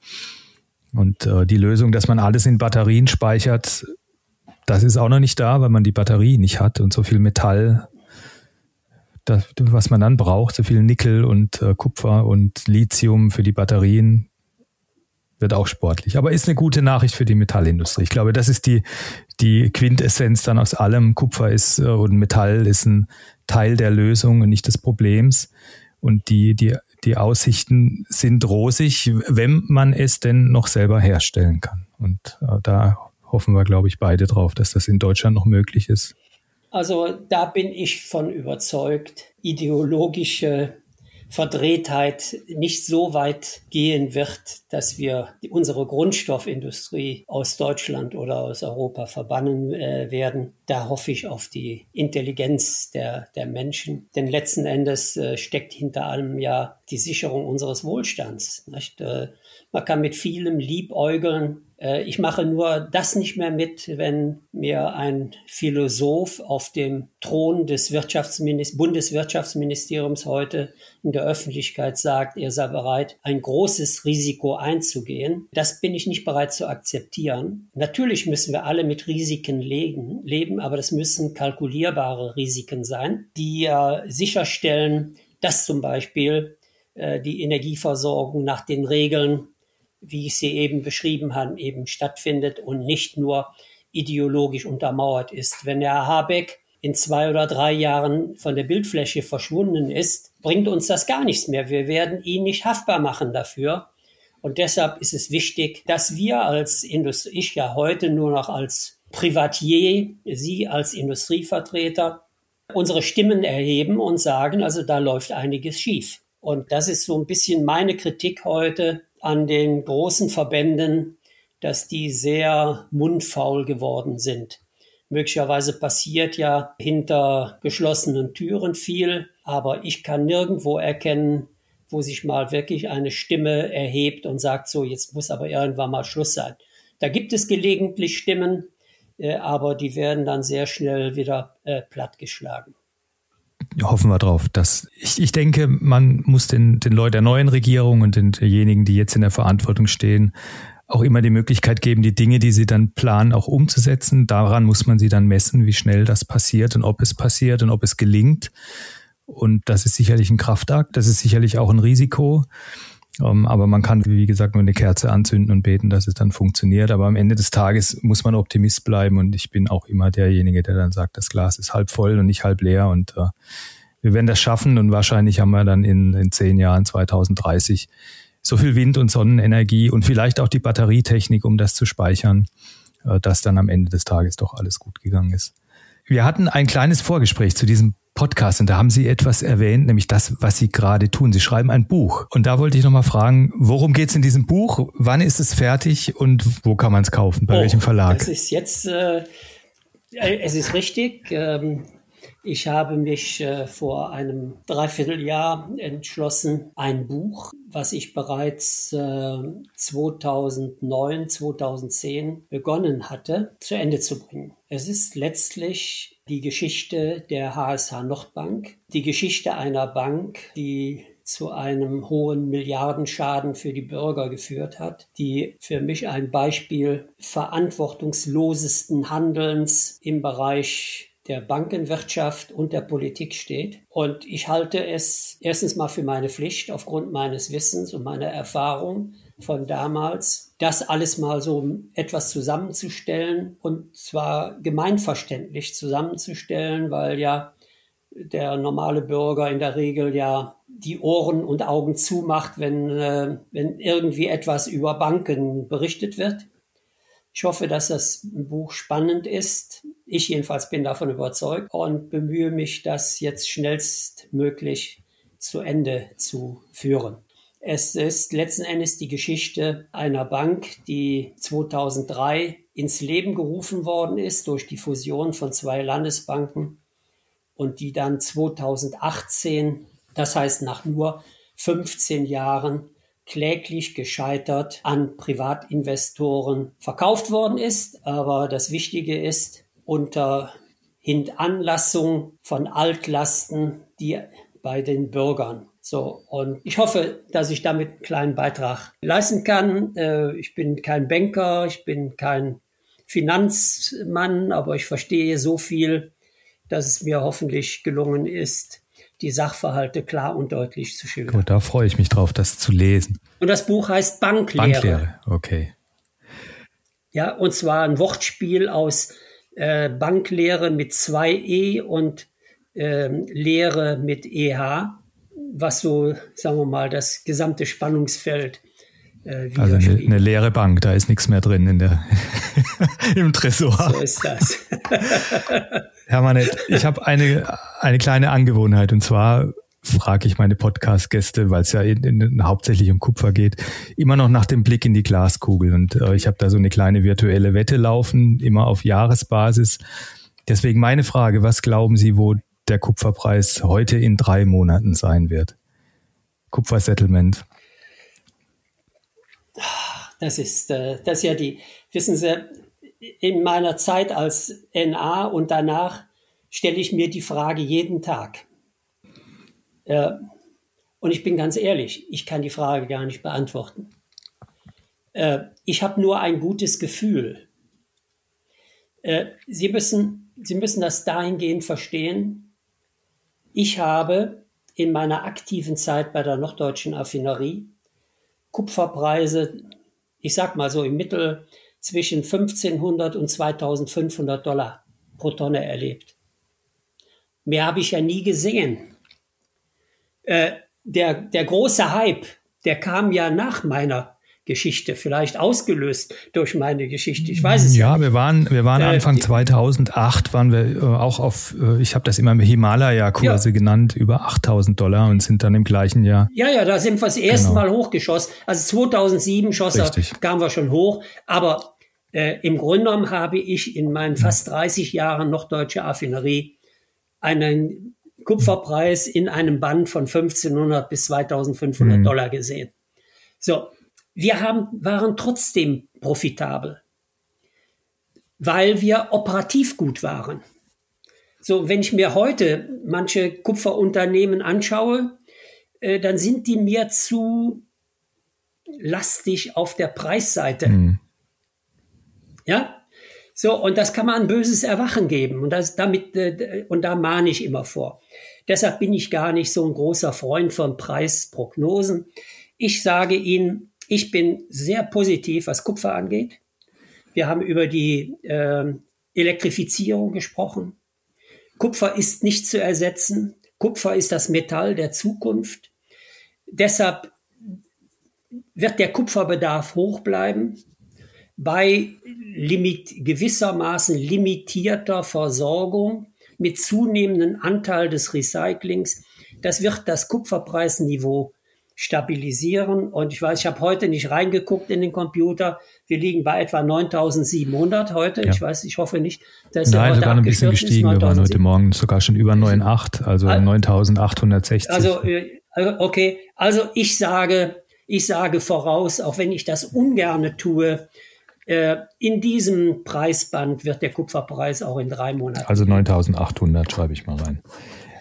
Und die Lösung, dass man alles in Batterien speichert, das ist auch noch nicht da, weil man die Batterie nicht hat und so viel Metall das, was man dann braucht, so viel Nickel und äh, Kupfer und Lithium für die Batterien, wird auch sportlich. Aber ist eine gute Nachricht für die Metallindustrie. Ich glaube, das ist die, die Quintessenz dann aus allem. Kupfer ist äh, und Metall ist ein Teil der Lösung und nicht des Problems. Und die, die, die Aussichten sind rosig, wenn man es denn noch selber herstellen kann. Und äh, da hoffen wir, glaube ich, beide drauf, dass das in Deutschland noch möglich ist. Also da bin ich von überzeugt, ideologische Verdrehtheit nicht so weit gehen wird, dass wir unsere Grundstoffindustrie aus Deutschland oder aus Europa verbannen äh, werden. Da hoffe ich auf die Intelligenz der, der Menschen. Denn letzten Endes äh, steckt hinter allem ja die Sicherung unseres Wohlstands. Nicht? Äh, man kann mit vielem liebäugeln, äh, ich mache nur das nicht mehr mit, wenn mir ein Philosoph auf dem Thron des Wirtschaftsminister Bundeswirtschaftsministeriums heute in der Öffentlichkeit sagt, er sei bereit, ein großes Risiko einzugehen. Das bin ich nicht bereit zu akzeptieren. Natürlich müssen wir alle mit Risiken legen, leben, aber das müssen kalkulierbare Risiken sein, die äh, sicherstellen, dass zum Beispiel äh, die Energieversorgung nach den Regeln wie ich sie eben beschrieben habe, eben stattfindet und nicht nur ideologisch untermauert ist. Wenn Herr Habeck in zwei oder drei Jahren von der Bildfläche verschwunden ist, bringt uns das gar nichts mehr. Wir werden ihn nicht haftbar machen dafür. Und deshalb ist es wichtig, dass wir als Industrie, ich ja heute nur noch als Privatier, Sie als Industrievertreter, unsere Stimmen erheben und sagen, also da läuft einiges schief. Und das ist so ein bisschen meine Kritik heute an den großen Verbänden, dass die sehr mundfaul geworden sind. Möglicherweise passiert ja hinter geschlossenen Türen viel, aber ich kann nirgendwo erkennen, wo sich mal wirklich eine Stimme erhebt und sagt, so, jetzt muss aber irgendwann mal Schluss sein. Da gibt es gelegentlich Stimmen, äh, aber die werden dann sehr schnell wieder äh, plattgeschlagen hoffen wir drauf. Dass ich, ich denke, man muss den, den Leuten der neuen Regierung und denjenigen, die jetzt in der Verantwortung stehen, auch immer die Möglichkeit geben, die Dinge, die sie dann planen, auch umzusetzen. Daran muss man sie dann messen, wie schnell das passiert und ob es passiert und ob es gelingt. Und das ist sicherlich ein Kraftakt, das ist sicherlich auch ein Risiko. Um, ähm, aber man kann, wie gesagt, nur eine Kerze anzünden und beten, dass es dann funktioniert. Aber am Ende des Tages muss man Optimist bleiben und ich bin auch immer derjenige, der dann sagt, das Glas ist halb voll und nicht halb leer und uh, wir werden das schaffen und wahrscheinlich haben wir dann in, in zehn Jahren, 2030, so viel Wind- und Sonnenenergie und vielleicht auch die Batterietechnik, um das zu speichern, uh, dass dann am Ende des Tages doch alles gut gegangen ist. Wir hatten ein kleines Vorgespräch zu diesem Podcast und da haben Sie etwas erwähnt, nämlich das, was Sie gerade tun. Sie schreiben ein Buch. Und da wollte ich nochmal fragen, worum geht es in diesem Buch? Wann ist es fertig und wo kann man es kaufen? Bei oh, welchem Verlag? Es ist jetzt, äh, es ist richtig. Ähm, Ich habe mich äh, vor einem Dreivierteljahr entschlossen, ein Buch, was ich bereits äh, 2009, 2010 begonnen hatte, zu Ende zu bringen. Es ist letztlich die Geschichte der HSH Nordbank, die Geschichte einer Bank, die zu einem hohen Milliardenschaden für die Bürger geführt hat, die für mich ein Beispiel verantwortungslosesten Handelns im Bereich der Bankenwirtschaft und der Politik steht. Und ich halte es erstens mal für meine Pflicht, aufgrund meines Wissens und meiner Erfahrung von damals, das alles mal so etwas zusammenzustellen und zwar gemeinverständlich zusammenzustellen, weil ja der normale Bürger in der Regel ja die Ohren und Augen zumacht, wenn, äh, wenn irgendwie etwas über Banken berichtet wird. Ich hoffe, dass das Buch spannend ist. Ich jedenfalls bin davon überzeugt und bemühe mich, das jetzt schnellstmöglich zu Ende zu führen. Es ist letzten Endes die Geschichte einer Bank, die 2003 ins Leben gerufen worden ist durch die Fusion von zwei Landesbanken und die dann 2018, das heißt nach nur 15 Jahren, kläglich gescheitert an Privatinvestoren verkauft worden ist. Aber das Wichtige ist, unter Hintanlassung von Altlasten, die bei den Bürgern. So, und ich hoffe, dass ich damit einen kleinen Beitrag leisten kann. Äh, ich bin kein Banker, ich bin kein Finanzmann, aber ich verstehe so viel, dass es mir hoffentlich gelungen ist, die Sachverhalte klar und deutlich zu schildern. Gut, da freue ich mich drauf, das zu lesen. Und das Buch heißt Banklehre. Banklehre, okay. Ja, und zwar ein Wortspiel aus äh, Banklehre mit zwei E und äh, Lehre mit EH, was so, sagen wir mal, das gesamte Spannungsfeld äh, also eine, eine, leere Bank, da ist nichts mehr drin in der, im Tresor. So ist das. Herr Manett, ich habe eine, eine kleine Angewohnheit und zwar frage ich meine Podcast-Gäste, weil es ja in, in, hauptsächlich um Kupfer geht, immer noch nach dem Blick in die Glaskugel. Und äh, ich habe da so eine kleine virtuelle Wette laufen, immer auf Jahresbasis. Deswegen meine Frage, was glauben Sie, wo der Kupferpreis heute in drei Monaten sein wird? Kupfersettlement. Das ist, äh, das ist ja die, wissen Sie, in meiner Zeit als NA und danach stelle ich mir die Frage jeden Tag. Äh, und ich bin ganz ehrlich, ich kann die Frage gar nicht beantworten. Äh, ich habe nur ein gutes Gefühl. Sie, müssen, Sie müssen das dahingehend verstehen. Ich habe in meiner aktiven Zeit bei der Norddeutschen Affinerie Kupferpreise, ich sag mal so im Mittel zwischen 1500 und 2500 Dollar pro Tonne erlebt. Mehr habe ich ja nie gesehen. Äh, der, der große Hype, der kam ja nach meiner Geschichte, vielleicht ausgelöst durch meine Geschichte. Ich weiß es ja. Ja, wir waren, wir waren äh, Anfang 2008 waren wir äh, auch auf, äh, ich habe das immer Himalaya-Kurse ja. genannt, über 8000 Dollar und sind dann im gleichen Jahr. Ja, ja, da sind wir das erste genau. Mal hochgeschossen. Also 2007 schoss er, kamen wir schon hoch. Aber äh, im Grunde genommen habe ich in meinen fast 30 Jahren noch deutsche Affinerie einen Kupferpreis in einem Band von 1500 bis 2500 mhm. Dollar gesehen. So, wir haben, waren trotzdem profitabel, weil wir operativ gut waren. So, wenn ich mir heute manche Kupferunternehmen anschaue, äh, dann sind die mir zu lastig auf der Preisseite. Mhm. Ja? So, und das kann man ein böses Erwachen geben. Und das damit, äh, und da mahne ich immer vor. Deshalb bin ich gar nicht so ein großer Freund von Preisprognosen. Ich sage Ihnen, ich bin sehr positiv, was Kupfer angeht. Wir haben über die äh, Elektrifizierung gesprochen. Kupfer ist nicht zu ersetzen. Kupfer ist das Metall der Zukunft. Deshalb wird der Kupferbedarf hoch bleiben bei limit, gewissermaßen limitierter Versorgung mit zunehmendem Anteil des Recyclings. Das wird das Kupferpreisniveau stabilisieren. Und ich weiß, ich habe heute nicht reingeguckt in den Computer. Wir liegen bei etwa 9700 heute. Ja. Ich weiß, ich hoffe nicht, dass Nein, wir waren ein bisschen gestiegen. Wir waren heute Morgen sogar schon über 9,8, also 9860. Also, äh, okay. Also ich sage, ich sage voraus, auch wenn ich das ungerne tue, äh, in diesem Preisband wird der Kupferpreis auch in drei Monaten. Also 9800 schreibe ich mal rein.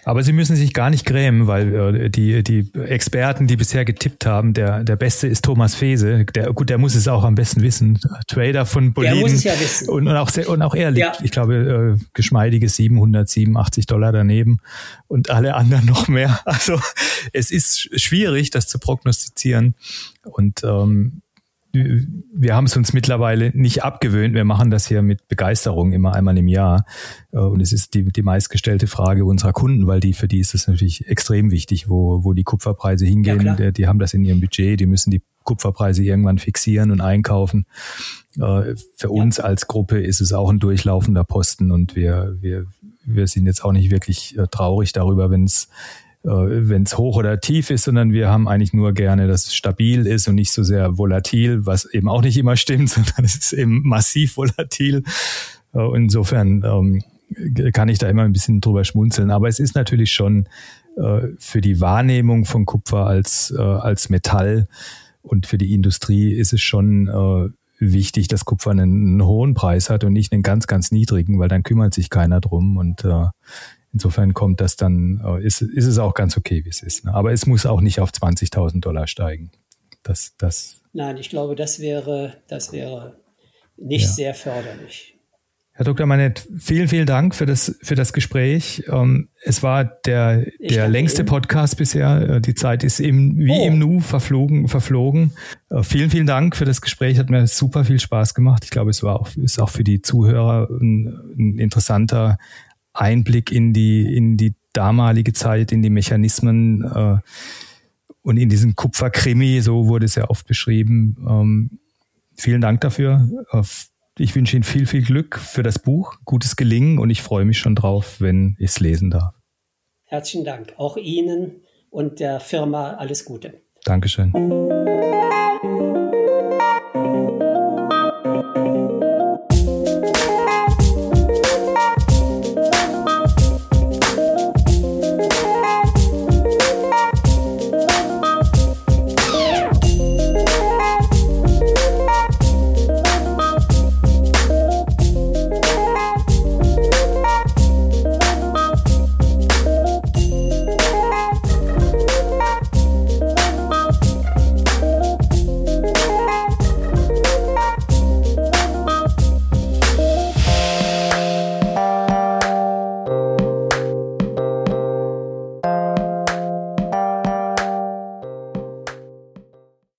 Aber Sie müssen sich gar nicht grämen, weil äh, die, die Experten, die bisher getippt haben, der, der Beste ist Thomas Fese. Der, gut, der muss es auch am besten wissen. Trader von Boliden. Der muss es ja wissen. Und, und, auch, sehr, und auch er liegt, ja. ich glaube, äh, geschmeidige 787 Dollar daneben und alle anderen noch mehr. Also es ist schwierig, das zu prognostizieren. Und ähm, wir haben es uns mittlerweile nicht abgewöhnt. Wir machen das hier mit Begeisterung immer einmal im Jahr. Äh, und es ist die, die meistgestellte Frage unserer Kunden, weil die, für die ist es natürlich extrem wichtig, wo, wo die Kupferpreise hingehen. Ja, die, die haben das in ihrem Budget, die müssen die Kupferpreise irgendwann fixieren und einkaufen. Äh, für uns als Gruppe ist es auch ein durchlaufender Posten und wir, wir, wir sind jetzt auch nicht wirklich äh, traurig darüber, wenn es wenn es hoch oder tief ist, sondern wir haben eigentlich nur gerne, dass es stabil ist und nicht so sehr volatil, was eben auch nicht immer stimmt, sondern es ist eben massiv volatil. Äh, insofern ähm, kann ich da immer ein bisschen drüber schmunzeln. Aber es ist natürlich schon äh, für die Wahrnehmung von Kupfer als, äh, als Metall und für die Industrie ist es schon äh, wichtig, dass Kupfer einen, einen, hohen Preis hat und nicht einen ganz, ganz niedrigen, weil dann kümmert sich keiner drum. Und äh, Insofern kommt das dann, äh, ist, ist es auch ganz okay, wie es ist. Ne? Aber es muss auch nicht auf 20.000 Dollar steigen. Das, das Nein, ich glaube, das wäre, das wäre nicht ja. sehr förderlich. Herr Dr. Manett, vielen, vielen Dank für das, für das Gespräch. Ähm, es war der, der längste Podcast bisher. Äh, die Zeit ist im, wie oh. im Nu verflogen, verflogen. Äh, vielen, vielen Dank für das Gespräch. Hat mir super viel Spaß gemacht. Ich glaube, es war auch, ist auch für die Zuhörer ein, ein interessanter Einblick in die, in die damalige Zeit, in die Mechanismen äh, und in diesen Kupferkrimi, so wurde es ja oft beschrieben. Ähm, vielen Dank dafür. Äh, ich wünsche Ihnen viel, viel Glück für das Buch, gutes Gelingen und ich freue mich schon drauf, wenn ich es lesen darf. Herzlichen Dank. Auch Ihnen und der Firma alles Gute. Dankeschön.